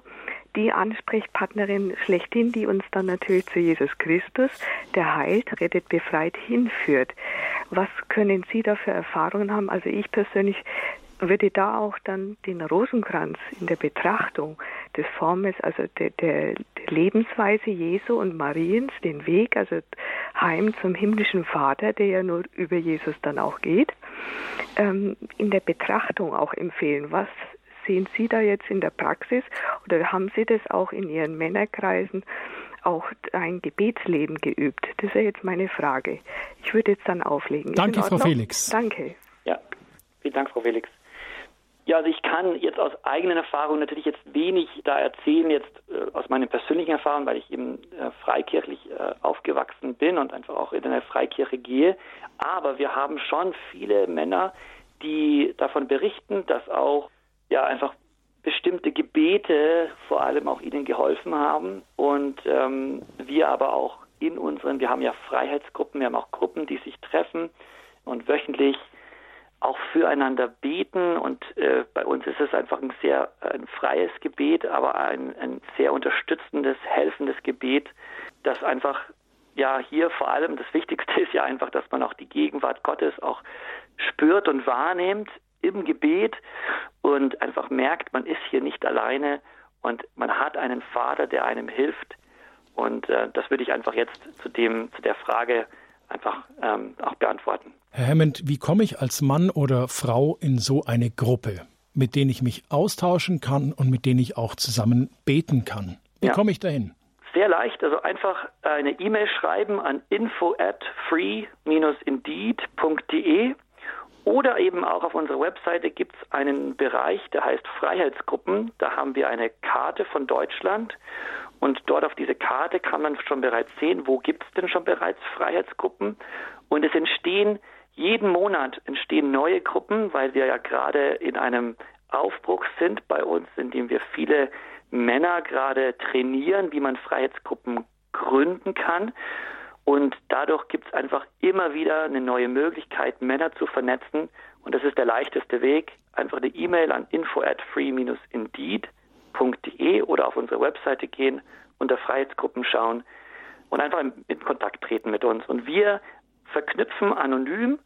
die Ansprechpartnerin schlechthin, die uns dann natürlich zu Jesus Christus, der heilt, rettet, befreit, hinführt. Was können Sie da für Erfahrungen haben? Also ich persönlich würde da auch dann den Rosenkranz in der Betrachtung des Formes, also der, der, der, Lebensweise Jesu und Mariens, den Weg, also heim zum himmlischen Vater, der ja nur über Jesus dann auch geht, ähm, in der Betrachtung auch empfehlen. Was sehen Sie da jetzt in der Praxis oder haben Sie das auch in Ihren Männerkreisen auch ein Gebetsleben geübt? Das ist jetzt meine Frage. Ich würde jetzt dann auflegen. Danke, Frau Felix. Danke. Ja, vielen Dank, Frau Felix. Ja, also ich kann jetzt aus eigenen Erfahrungen natürlich jetzt wenig da erzählen, jetzt äh, aus meinen persönlichen Erfahrungen, weil ich eben äh, freikirchlich äh, aufgewachsen bin und einfach auch in eine Freikirche gehe. Aber wir haben schon viele Männer, die davon berichten, dass auch ja einfach bestimmte Gebete vor allem auch ihnen geholfen haben und ähm, wir aber auch in unseren, wir haben ja Freiheitsgruppen, wir haben auch Gruppen, die sich treffen und wöchentlich auch füreinander beten und äh, bei uns ist es einfach ein sehr ein freies Gebet, aber ein, ein sehr unterstützendes, helfendes Gebet, das einfach ja hier vor allem das Wichtigste ist ja einfach, dass man auch die Gegenwart Gottes auch spürt und wahrnimmt im Gebet und einfach merkt, man ist hier nicht alleine und man hat einen Vater, der einem hilft. Und äh, das würde ich einfach jetzt zu dem zu der Frage einfach ähm, auch beantworten. Herr Hammond, wie komme ich als Mann oder Frau in so eine Gruppe, mit denen ich mich austauschen kann und mit denen ich auch zusammen beten kann? Wie ja. komme ich dahin? Sehr leicht, also einfach eine E-Mail schreiben an info at free-indeed.de oder eben auch auf unserer Webseite gibt es einen Bereich, der heißt Freiheitsgruppen. Da haben wir eine Karte von Deutschland und dort auf diese Karte kann man schon bereits sehen, wo gibt es denn schon bereits Freiheitsgruppen. Und es entstehen jeden Monat entstehen neue Gruppen, weil wir ja gerade in einem Aufbruch sind bei uns, in dem wir viele Männer gerade trainieren, wie man Freiheitsgruppen gründen kann. Und dadurch gibt es einfach immer wieder eine neue Möglichkeit, Männer zu vernetzen. Und das ist der leichteste Weg. Einfach eine E-Mail an info at free-indeed freiheitsgruppen.de oder auf unsere Webseite gehen, unter Freiheitsgruppen schauen und einfach in Kontakt treten mit uns. Und wir verknüpfen anonym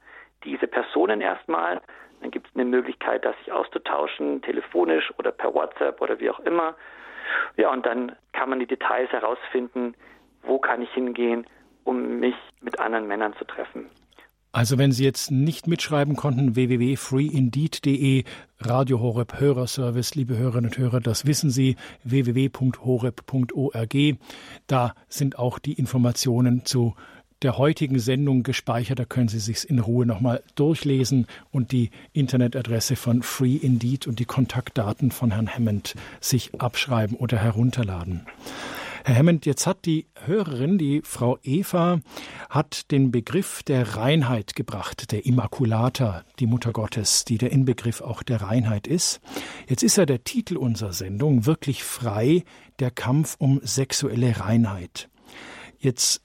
diese Personen erstmal. Dann gibt es eine Möglichkeit, das sich auszutauschen, telefonisch oder per WhatsApp oder wie auch immer. Ja, und dann kann man die Details herausfinden, wo kann ich hingehen, um mich mit anderen Männern zu treffen. Also wenn Sie jetzt nicht mitschreiben konnten, www.freeindeed.de, Radio Horeb Hörerservice, liebe Hörerinnen und Hörer, das wissen Sie, www.horeb.org. Da sind auch die Informationen zu der heutigen Sendung gespeichert. Da können Sie sich in Ruhe nochmal durchlesen und die Internetadresse von Free Indeed und die Kontaktdaten von Herrn Hammond sich abschreiben oder herunterladen. Herr Hammond, jetzt hat die Hörerin, die Frau Eva, hat den Begriff der Reinheit gebracht, der Immaculata, die Mutter Gottes, die der Inbegriff auch der Reinheit ist. Jetzt ist ja der Titel unserer Sendung wirklich frei, der Kampf um sexuelle Reinheit. Jetzt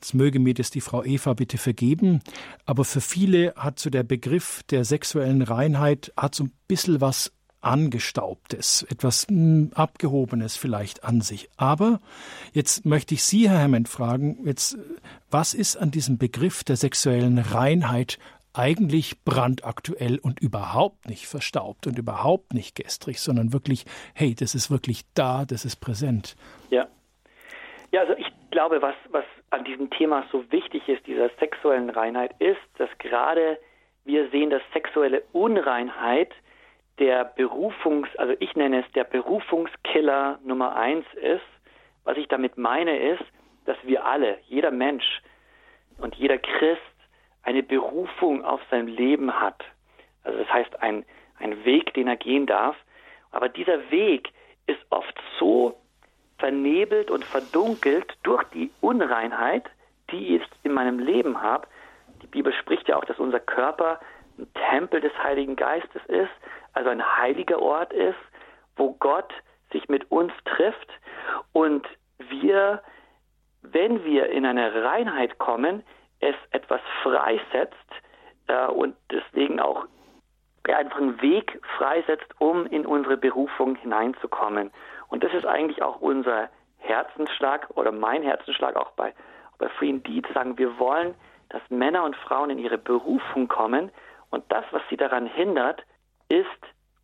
Jetzt möge mir das die Frau Eva bitte vergeben, aber für viele hat so der Begriff der sexuellen Reinheit hat so ein bisschen was Angestaubtes, etwas hm, Abgehobenes vielleicht an sich. Aber jetzt möchte ich Sie, Herr Hammond, fragen, jetzt, was ist an diesem Begriff der sexuellen Reinheit eigentlich brandaktuell und überhaupt nicht verstaubt und überhaupt nicht gestrig, sondern wirklich, hey, das ist wirklich da, das ist präsent. Ja. Ja, also ich glaube, was, was an diesem Thema so wichtig ist, dieser sexuellen Reinheit, ist, dass gerade wir sehen, dass sexuelle Unreinheit der Berufungs, also ich nenne es der Berufungskiller Nummer eins ist. Was ich damit meine ist, dass wir alle, jeder Mensch und jeder Christ eine Berufung auf sein Leben hat. Also das heißt ein, ein Weg, den er gehen darf. Aber dieser Weg ist oft so vernebelt und verdunkelt durch die Unreinheit, die ich in meinem Leben habe. Die Bibel spricht ja auch, dass unser Körper ein Tempel des Heiligen Geistes ist, also ein heiliger Ort ist, wo Gott sich mit uns trifft und wir, wenn wir in eine Reinheit kommen, es etwas freisetzt äh, und deswegen auch einfach einen Weg freisetzt, um in unsere Berufung hineinzukommen. Und das ist eigentlich auch unser Herzensschlag oder mein Herzensschlag auch bei, bei Free Indeed, sagen, wir wollen, dass Männer und Frauen in ihre Berufung kommen und das, was sie daran hindert, ist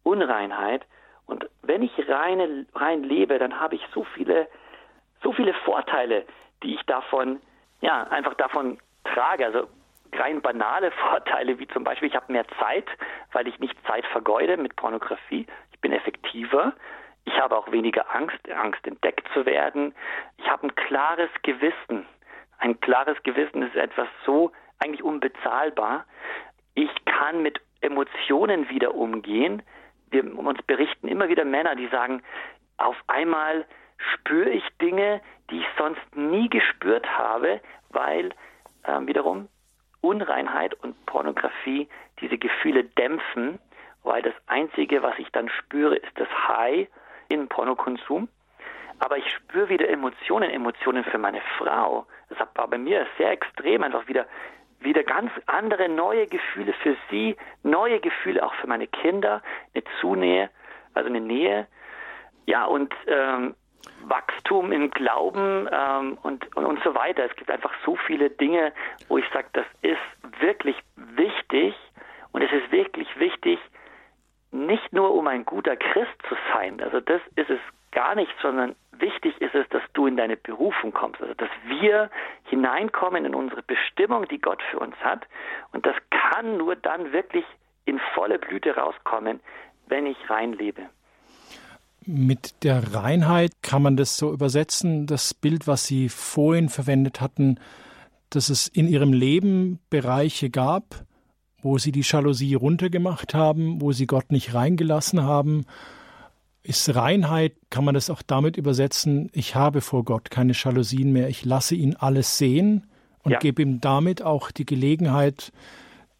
Unreinheit. Und wenn ich reine, rein lebe, dann habe ich so viele, so viele Vorteile, die ich davon, ja, einfach davon trage. Also rein banale Vorteile, wie zum Beispiel, ich habe mehr Zeit, weil ich nicht Zeit vergeude mit Pornografie. Ich bin effektiver. Ich habe auch weniger Angst, Angst entdeckt zu werden. Ich habe ein klares Gewissen. Ein klares Gewissen ist etwas so eigentlich unbezahlbar. Ich kann mit Emotionen wieder umgehen. Wir uns berichten immer wieder Männer, die sagen, auf einmal spüre ich Dinge, die ich sonst nie gespürt habe, weil äh, wiederum Unreinheit und Pornografie diese Gefühle dämpfen, weil das Einzige, was ich dann spüre, ist das High in Pornokonsum. Aber ich spüre wieder Emotionen, Emotionen für meine Frau. Das war bei mir sehr extrem, einfach wieder, wieder ganz andere neue Gefühle für sie, neue Gefühle auch für meine Kinder, eine Zunähe, also eine Nähe. Ja, und ähm, Wachstum im Glauben ähm, und, und, und so weiter. Es gibt einfach so viele Dinge, wo ich sage, das ist wirklich wichtig und es ist wirklich wichtig, nicht nur um ein guter Christ zu sein, also das ist es gar nicht, sondern wichtig ist es, dass du in deine Berufung kommst, also dass wir hineinkommen in unsere Bestimmung, die Gott für uns hat und das kann nur dann wirklich in volle Blüte rauskommen, wenn ich reinlebe. Mit der Reinheit kann man das so übersetzen, das Bild, was Sie vorhin verwendet hatten, dass es in Ihrem Leben Bereiche gab, wo Sie die Jalousie runtergemacht haben, wo Sie Gott nicht reingelassen haben. Ist Reinheit, kann man das auch damit übersetzen, ich habe vor Gott keine Jalousien mehr, ich lasse ihn alles sehen und ja. gebe ihm damit auch die Gelegenheit,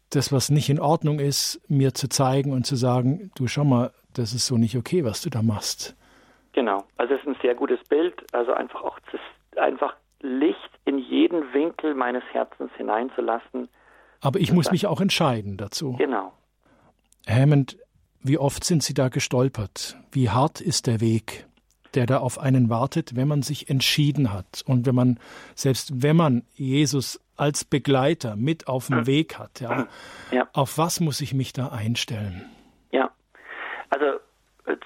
das, was nicht in Ordnung ist, mir zu zeigen und zu sagen, du schau mal, das ist so nicht okay, was du da machst. Genau, also es ist ein sehr gutes Bild, also einfach auch das, einfach Licht in jeden Winkel meines Herzens hineinzulassen. Aber ich muss mich auch entscheiden dazu. Genau. Hammond, wie oft sind Sie da gestolpert? Wie hart ist der Weg, der da auf einen wartet, wenn man sich entschieden hat und wenn man, selbst wenn man Jesus als Begleiter mit auf dem Weg hat, ja, ja. auf was muss ich mich da einstellen? Also äh,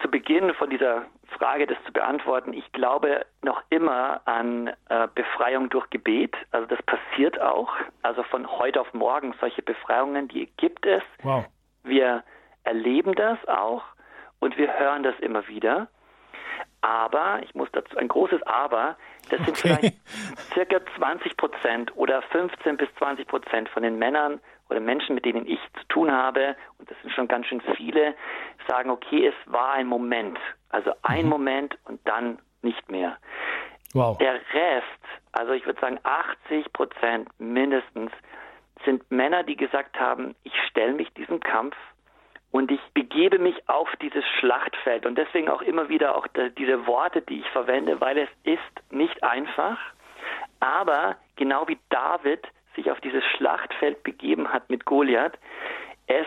zu Beginn von dieser Frage, das zu beantworten, ich glaube noch immer an äh, Befreiung durch Gebet. Also das passiert auch. Also von heute auf morgen solche Befreiungen, die gibt es. Wow. Wir erleben das auch und wir hören das immer wieder. Aber, ich muss dazu ein großes Aber, das sind okay. vielleicht circa 20 Prozent oder 15 bis 20 Prozent von den Männern oder Menschen, mit denen ich zu tun habe, und das sind schon ganz schön viele, sagen, okay, es war ein Moment, also ein mhm. Moment und dann nicht mehr. Wow. Der Rest, also ich würde sagen 80 Prozent mindestens, sind Männer, die gesagt haben, ich stelle mich diesem Kampf und ich begebe mich auf dieses Schlachtfeld und deswegen auch immer wieder auch diese Worte, die ich verwende, weil es ist nicht einfach, aber genau wie David sich auf dieses Schlachtfeld begeben hat mit Goliath, es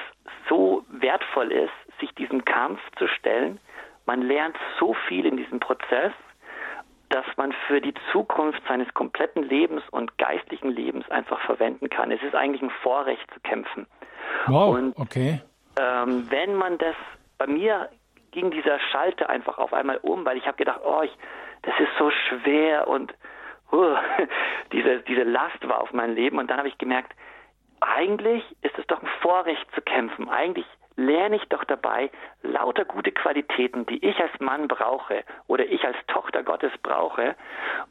so wertvoll ist, sich diesem Kampf zu stellen. Man lernt so viel in diesem Prozess, dass man für die Zukunft seines kompletten Lebens und geistlichen Lebens einfach verwenden kann. Es ist eigentlich ein Vorrecht zu kämpfen. Wow, und, okay. Ähm, wenn man das, bei mir ging dieser Schalter einfach auf einmal um, weil ich habe gedacht, oh, ich, das ist so schwer und uh, diese, diese Last war auf mein Leben. Und dann habe ich gemerkt, eigentlich ist es doch ein Vorrecht zu kämpfen. Eigentlich lerne ich doch dabei lauter gute Qualitäten, die ich als Mann brauche oder ich als Tochter Gottes brauche.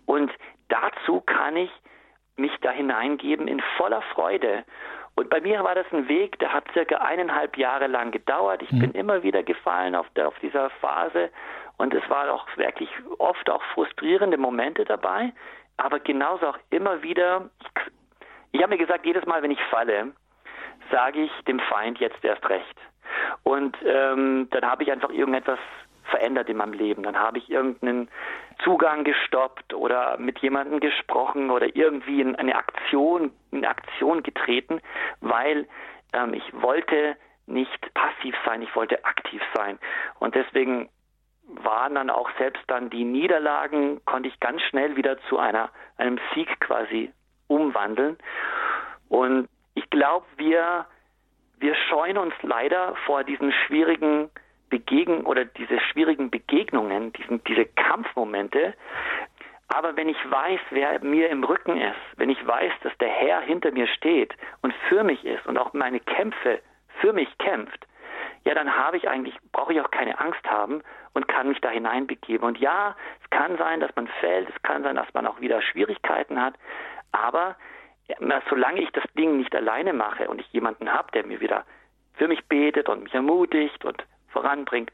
Und dazu kann ich mich da hineingeben in voller Freude. Und bei mir war das ein Weg, der hat circa eineinhalb Jahre lang gedauert. Ich mhm. bin immer wieder gefallen auf, der, auf dieser Phase und es waren auch wirklich oft auch frustrierende Momente dabei, aber genauso auch immer wieder, ich, habe mir gesagt, jedes Mal, wenn ich falle, sage ich dem Feind jetzt erst recht. Und ähm, dann habe ich einfach irgendetwas verändert in meinem Leben. Dann habe ich irgendeinen Zugang gestoppt oder mit jemandem gesprochen oder irgendwie in eine Aktion, in Aktion getreten, weil ähm, ich wollte nicht passiv sein, ich wollte aktiv sein. Und deswegen waren dann auch selbst dann die Niederlagen, konnte ich ganz schnell wieder zu einer, einem Sieg quasi umwandeln. Und ich glaube, wir, wir scheuen uns leider vor diesen schwierigen Begegnen oder diese schwierigen Begegnungen, diesen, diese Kampfmomente. Aber wenn ich weiß, wer mir im Rücken ist, wenn ich weiß, dass der Herr hinter mir steht und für mich ist und auch meine Kämpfe für mich kämpft, ja, dann habe ich eigentlich, brauche ich auch keine Angst haben und kann mich da hineinbegeben. Und ja, es kann sein, dass man fällt, es kann sein, dass man auch wieder Schwierigkeiten hat, aber solange ich das Ding nicht alleine mache und ich jemanden habe, der mir wieder für mich betet und mich ermutigt und voranbringt,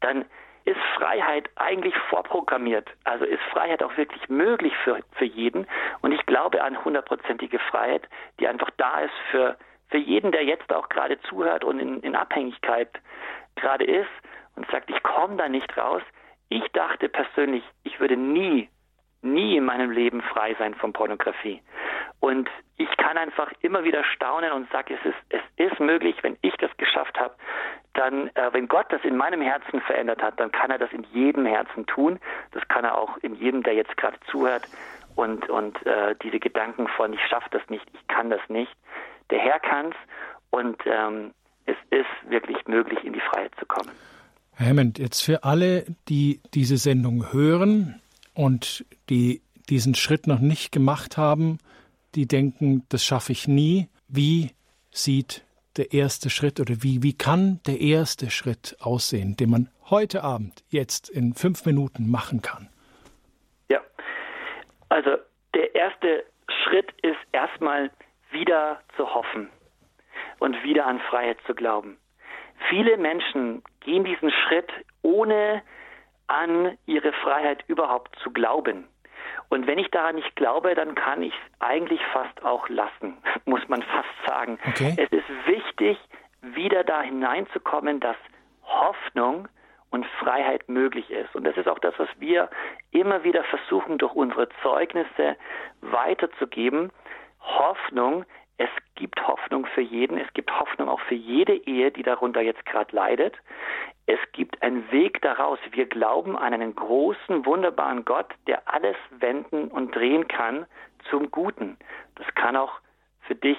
dann ist Freiheit eigentlich vorprogrammiert. Also ist Freiheit auch wirklich möglich für, für jeden. Und ich glaube an hundertprozentige Freiheit, die einfach da ist für, für jeden, der jetzt auch gerade zuhört und in, in Abhängigkeit gerade ist und sagt, ich komme da nicht raus. Ich dachte persönlich, ich würde nie, nie in meinem Leben frei sein von Pornografie. Und ich kann einfach immer wieder staunen und sage, es ist, es ist möglich, wenn ich das geschafft habe, dann, äh, wenn Gott das in meinem Herzen verändert hat, dann kann er das in jedem Herzen tun. Das kann er auch in jedem, der jetzt gerade zuhört und, und äh, diese Gedanken von, ich schaffe das nicht, ich kann das nicht. Der Herr kann es und ähm, es ist wirklich möglich, in die Freiheit zu kommen. Herr Hammond, jetzt für alle, die diese Sendung hören und die diesen Schritt noch nicht gemacht haben, die denken, das schaffe ich nie. Wie sieht der erste Schritt oder wie, wie kann der erste Schritt aussehen, den man heute Abend, jetzt in fünf Minuten machen kann? Ja, also der erste Schritt ist erstmal wieder zu hoffen und wieder an Freiheit zu glauben. Viele Menschen gehen diesen Schritt, ohne an ihre Freiheit überhaupt zu glauben. Und wenn ich daran nicht glaube, dann kann ich es eigentlich fast auch lassen, muss man fast sagen. Okay. Es ist wichtig, wieder da hineinzukommen, dass Hoffnung und Freiheit möglich ist. Und das ist auch das, was wir immer wieder versuchen, durch unsere Zeugnisse weiterzugeben. Hoffnung, es gibt Hoffnung für jeden, es gibt Hoffnung auch für jede Ehe, die darunter jetzt gerade leidet. Es gibt einen Weg daraus. Wir glauben an einen großen, wunderbaren Gott, der alles wenden und drehen kann zum Guten. Das kann auch für dich,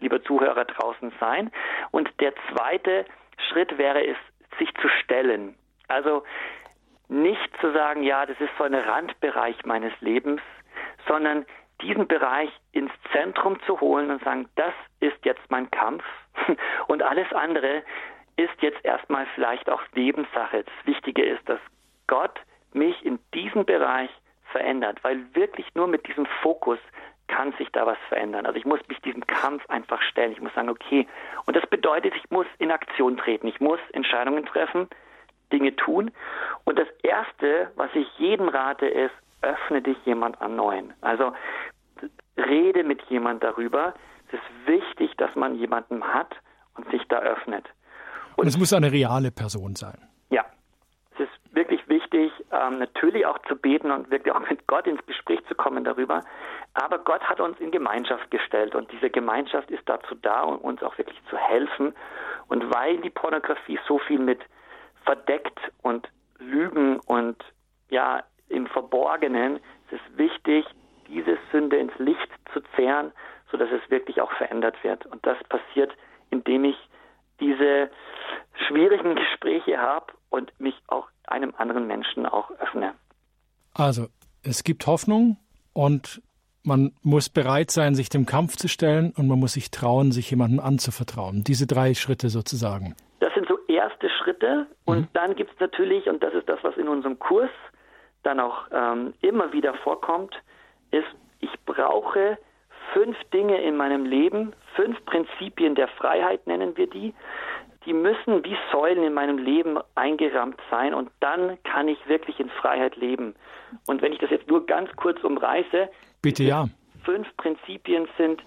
lieber Zuhörer, draußen sein. Und der zweite Schritt wäre es, sich zu stellen. Also nicht zu sagen, ja, das ist so ein Randbereich meines Lebens, sondern diesen Bereich ins Zentrum zu holen und sagen, das ist jetzt mein Kampf und alles andere ist jetzt erstmal vielleicht auch Lebenssache. Das Wichtige ist, dass Gott mich in diesem Bereich verändert, weil wirklich nur mit diesem Fokus kann sich da was verändern. Also ich muss mich diesem Kampf einfach stellen. Ich muss sagen, okay. Und das bedeutet, ich muss in Aktion treten. Ich muss Entscheidungen treffen, Dinge tun. Und das Erste, was ich jedem rate, ist, öffne dich jemand an Neuen. Also rede mit jemand darüber. Es ist wichtig, dass man jemanden hat und sich da öffnet. Und es muss eine reale Person sein. Ja, es ist wirklich wichtig, ähm, natürlich auch zu beten und wirklich auch mit Gott ins Gespräch zu kommen darüber. Aber Gott hat uns in Gemeinschaft gestellt und diese Gemeinschaft ist dazu da, um uns auch wirklich zu helfen. Und weil die Pornografie so viel mit verdeckt und Lügen und ja im Verborgenen, ist es wichtig, diese Sünde ins Licht zu zehren, sodass es wirklich auch verändert wird. Und das passiert in indem ich diese schwierigen Gespräche habe und mich auch einem anderen Menschen auch öffne. Also, es gibt Hoffnung und man muss bereit sein, sich dem Kampf zu stellen und man muss sich trauen, sich jemandem anzuvertrauen. Diese drei Schritte sozusagen. Das sind so erste Schritte und mhm. dann gibt es natürlich, und das ist das, was in unserem Kurs dann auch ähm, immer wieder vorkommt, ist, ich brauche fünf Dinge in meinem Leben, fünf Prinzipien der Freiheit nennen wir die, die müssen wie Säulen in meinem Leben eingerammt sein und dann kann ich wirklich in Freiheit leben. Und wenn ich das jetzt nur ganz kurz umreiße, bitte ja. Fünf Prinzipien sind,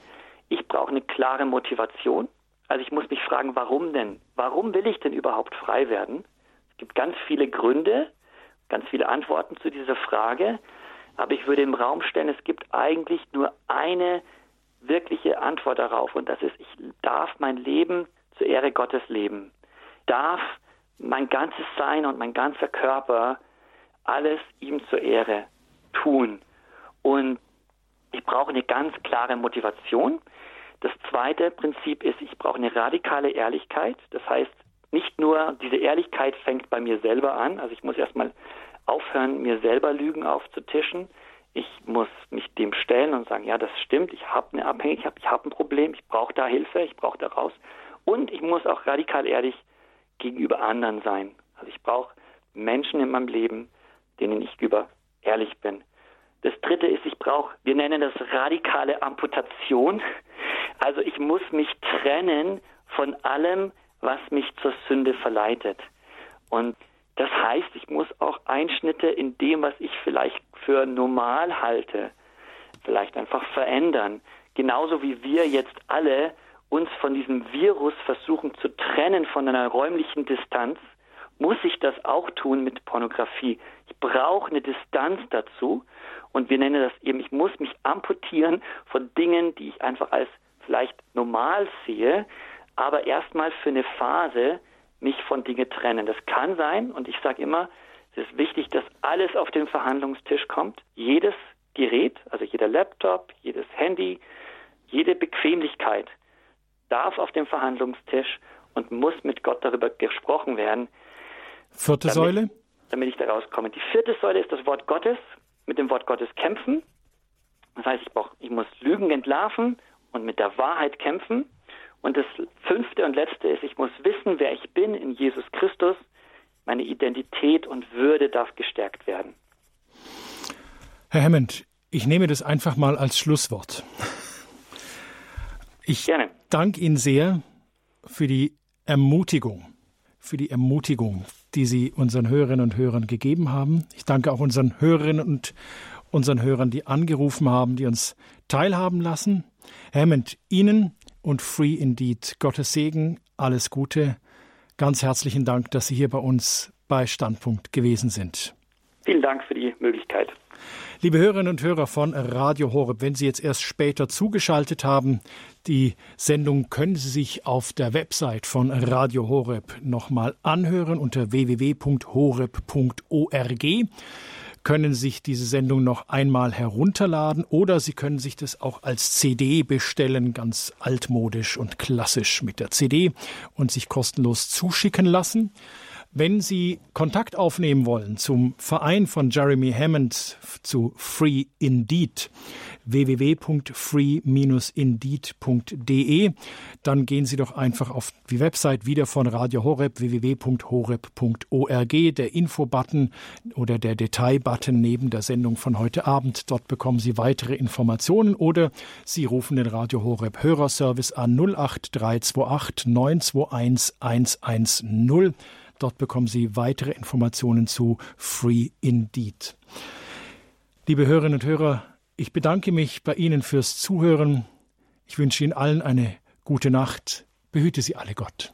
ich brauche eine klare Motivation. Also ich muss mich fragen, warum denn? Warum will ich denn überhaupt frei werden? Es gibt ganz viele Gründe, ganz viele Antworten zu dieser Frage, aber ich würde im Raum stellen, es gibt eigentlich nur eine wirkliche Antwort darauf und das ist, ich darf mein Leben zur Ehre Gottes leben. Darf mein ganzes Sein und mein ganzer Körper alles ihm zur Ehre tun. Und ich brauche eine ganz klare Motivation. Das zweite Prinzip ist, ich brauche eine radikale Ehrlichkeit. Das heißt, nicht nur diese Ehrlichkeit fängt bei mir selber an. Also ich muss erstmal aufhören, mir selber Lügen aufzutischen. Ich muss mich dem stellen und sagen, ja, das stimmt, ich habe eine Abhängigkeit, ich habe ein Problem, ich brauche da Hilfe, ich brauche da raus. Und ich muss auch radikal ehrlich gegenüber anderen sein. Also ich brauche Menschen in meinem Leben, denen ich gegenüber ehrlich bin. Das dritte ist, ich brauche, wir nennen das radikale Amputation. Also ich muss mich trennen von allem, was mich zur Sünde verleitet. Und das heißt, ich muss auch Einschnitte in dem, was ich vielleicht für normal halte, vielleicht einfach verändern. Genauso wie wir jetzt alle uns von diesem Virus versuchen zu trennen von einer räumlichen Distanz, muss ich das auch tun mit Pornografie. Ich brauche eine Distanz dazu und wir nennen das eben, ich muss mich amputieren von Dingen, die ich einfach als vielleicht normal sehe, aber erstmal für eine Phase mich von Dingen trennen. Das kann sein und ich sage immer, es ist wichtig, dass alles auf den Verhandlungstisch kommt. Jedes Gerät, also jeder Laptop, jedes Handy, jede Bequemlichkeit darf auf dem Verhandlungstisch und muss mit Gott darüber gesprochen werden. Vierte damit, Säule? Damit ich da rauskomme. Die vierte Säule ist das Wort Gottes, mit dem Wort Gottes kämpfen. Das heißt, ich, brauch, ich muss Lügen entlarven und mit der Wahrheit kämpfen. Und das fünfte und letzte ist, ich muss wissen, wer ich bin in Jesus Christus. Meine Identität und Würde darf gestärkt werden. Herr Hammond, ich nehme das einfach mal als Schlusswort. Ich Gerne. danke Ihnen sehr für die Ermutigung, für die Ermutigung, die Sie unseren Hörerinnen und Hörern gegeben haben. Ich danke auch unseren Hörerinnen und unseren Hörern, die angerufen haben, die uns teilhaben lassen. Herr Hammond, Ihnen und Free Indeed Gottes Segen, alles Gute. Ganz herzlichen Dank, dass Sie hier bei uns bei Standpunkt gewesen sind. Vielen Dank für die Möglichkeit. Liebe Hörerinnen und Hörer von Radio Horeb, wenn Sie jetzt erst später zugeschaltet haben, die Sendung können Sie sich auf der Website von Radio Horeb nochmal anhören unter www.horeb.org können sich diese Sendung noch einmal herunterladen oder Sie können sich das auch als CD bestellen, ganz altmodisch und klassisch mit der CD und sich kostenlos zuschicken lassen. Wenn Sie Kontakt aufnehmen wollen zum Verein von Jeremy Hammond zu Free Indeed, www.free-indeed.de, dann gehen Sie doch einfach auf die Website wieder von Radio Horeb, www.horeb.org, der Info-Button oder der Detail-Button neben der Sendung von heute Abend. Dort bekommen Sie weitere Informationen oder Sie rufen den Radio Horeb Hörerservice an 08328 921 110. Dort bekommen Sie weitere Informationen zu Free Indeed. Liebe Hörerinnen und Hörer, ich bedanke mich bei Ihnen fürs Zuhören. Ich wünsche Ihnen allen eine gute Nacht. Behüte Sie alle Gott.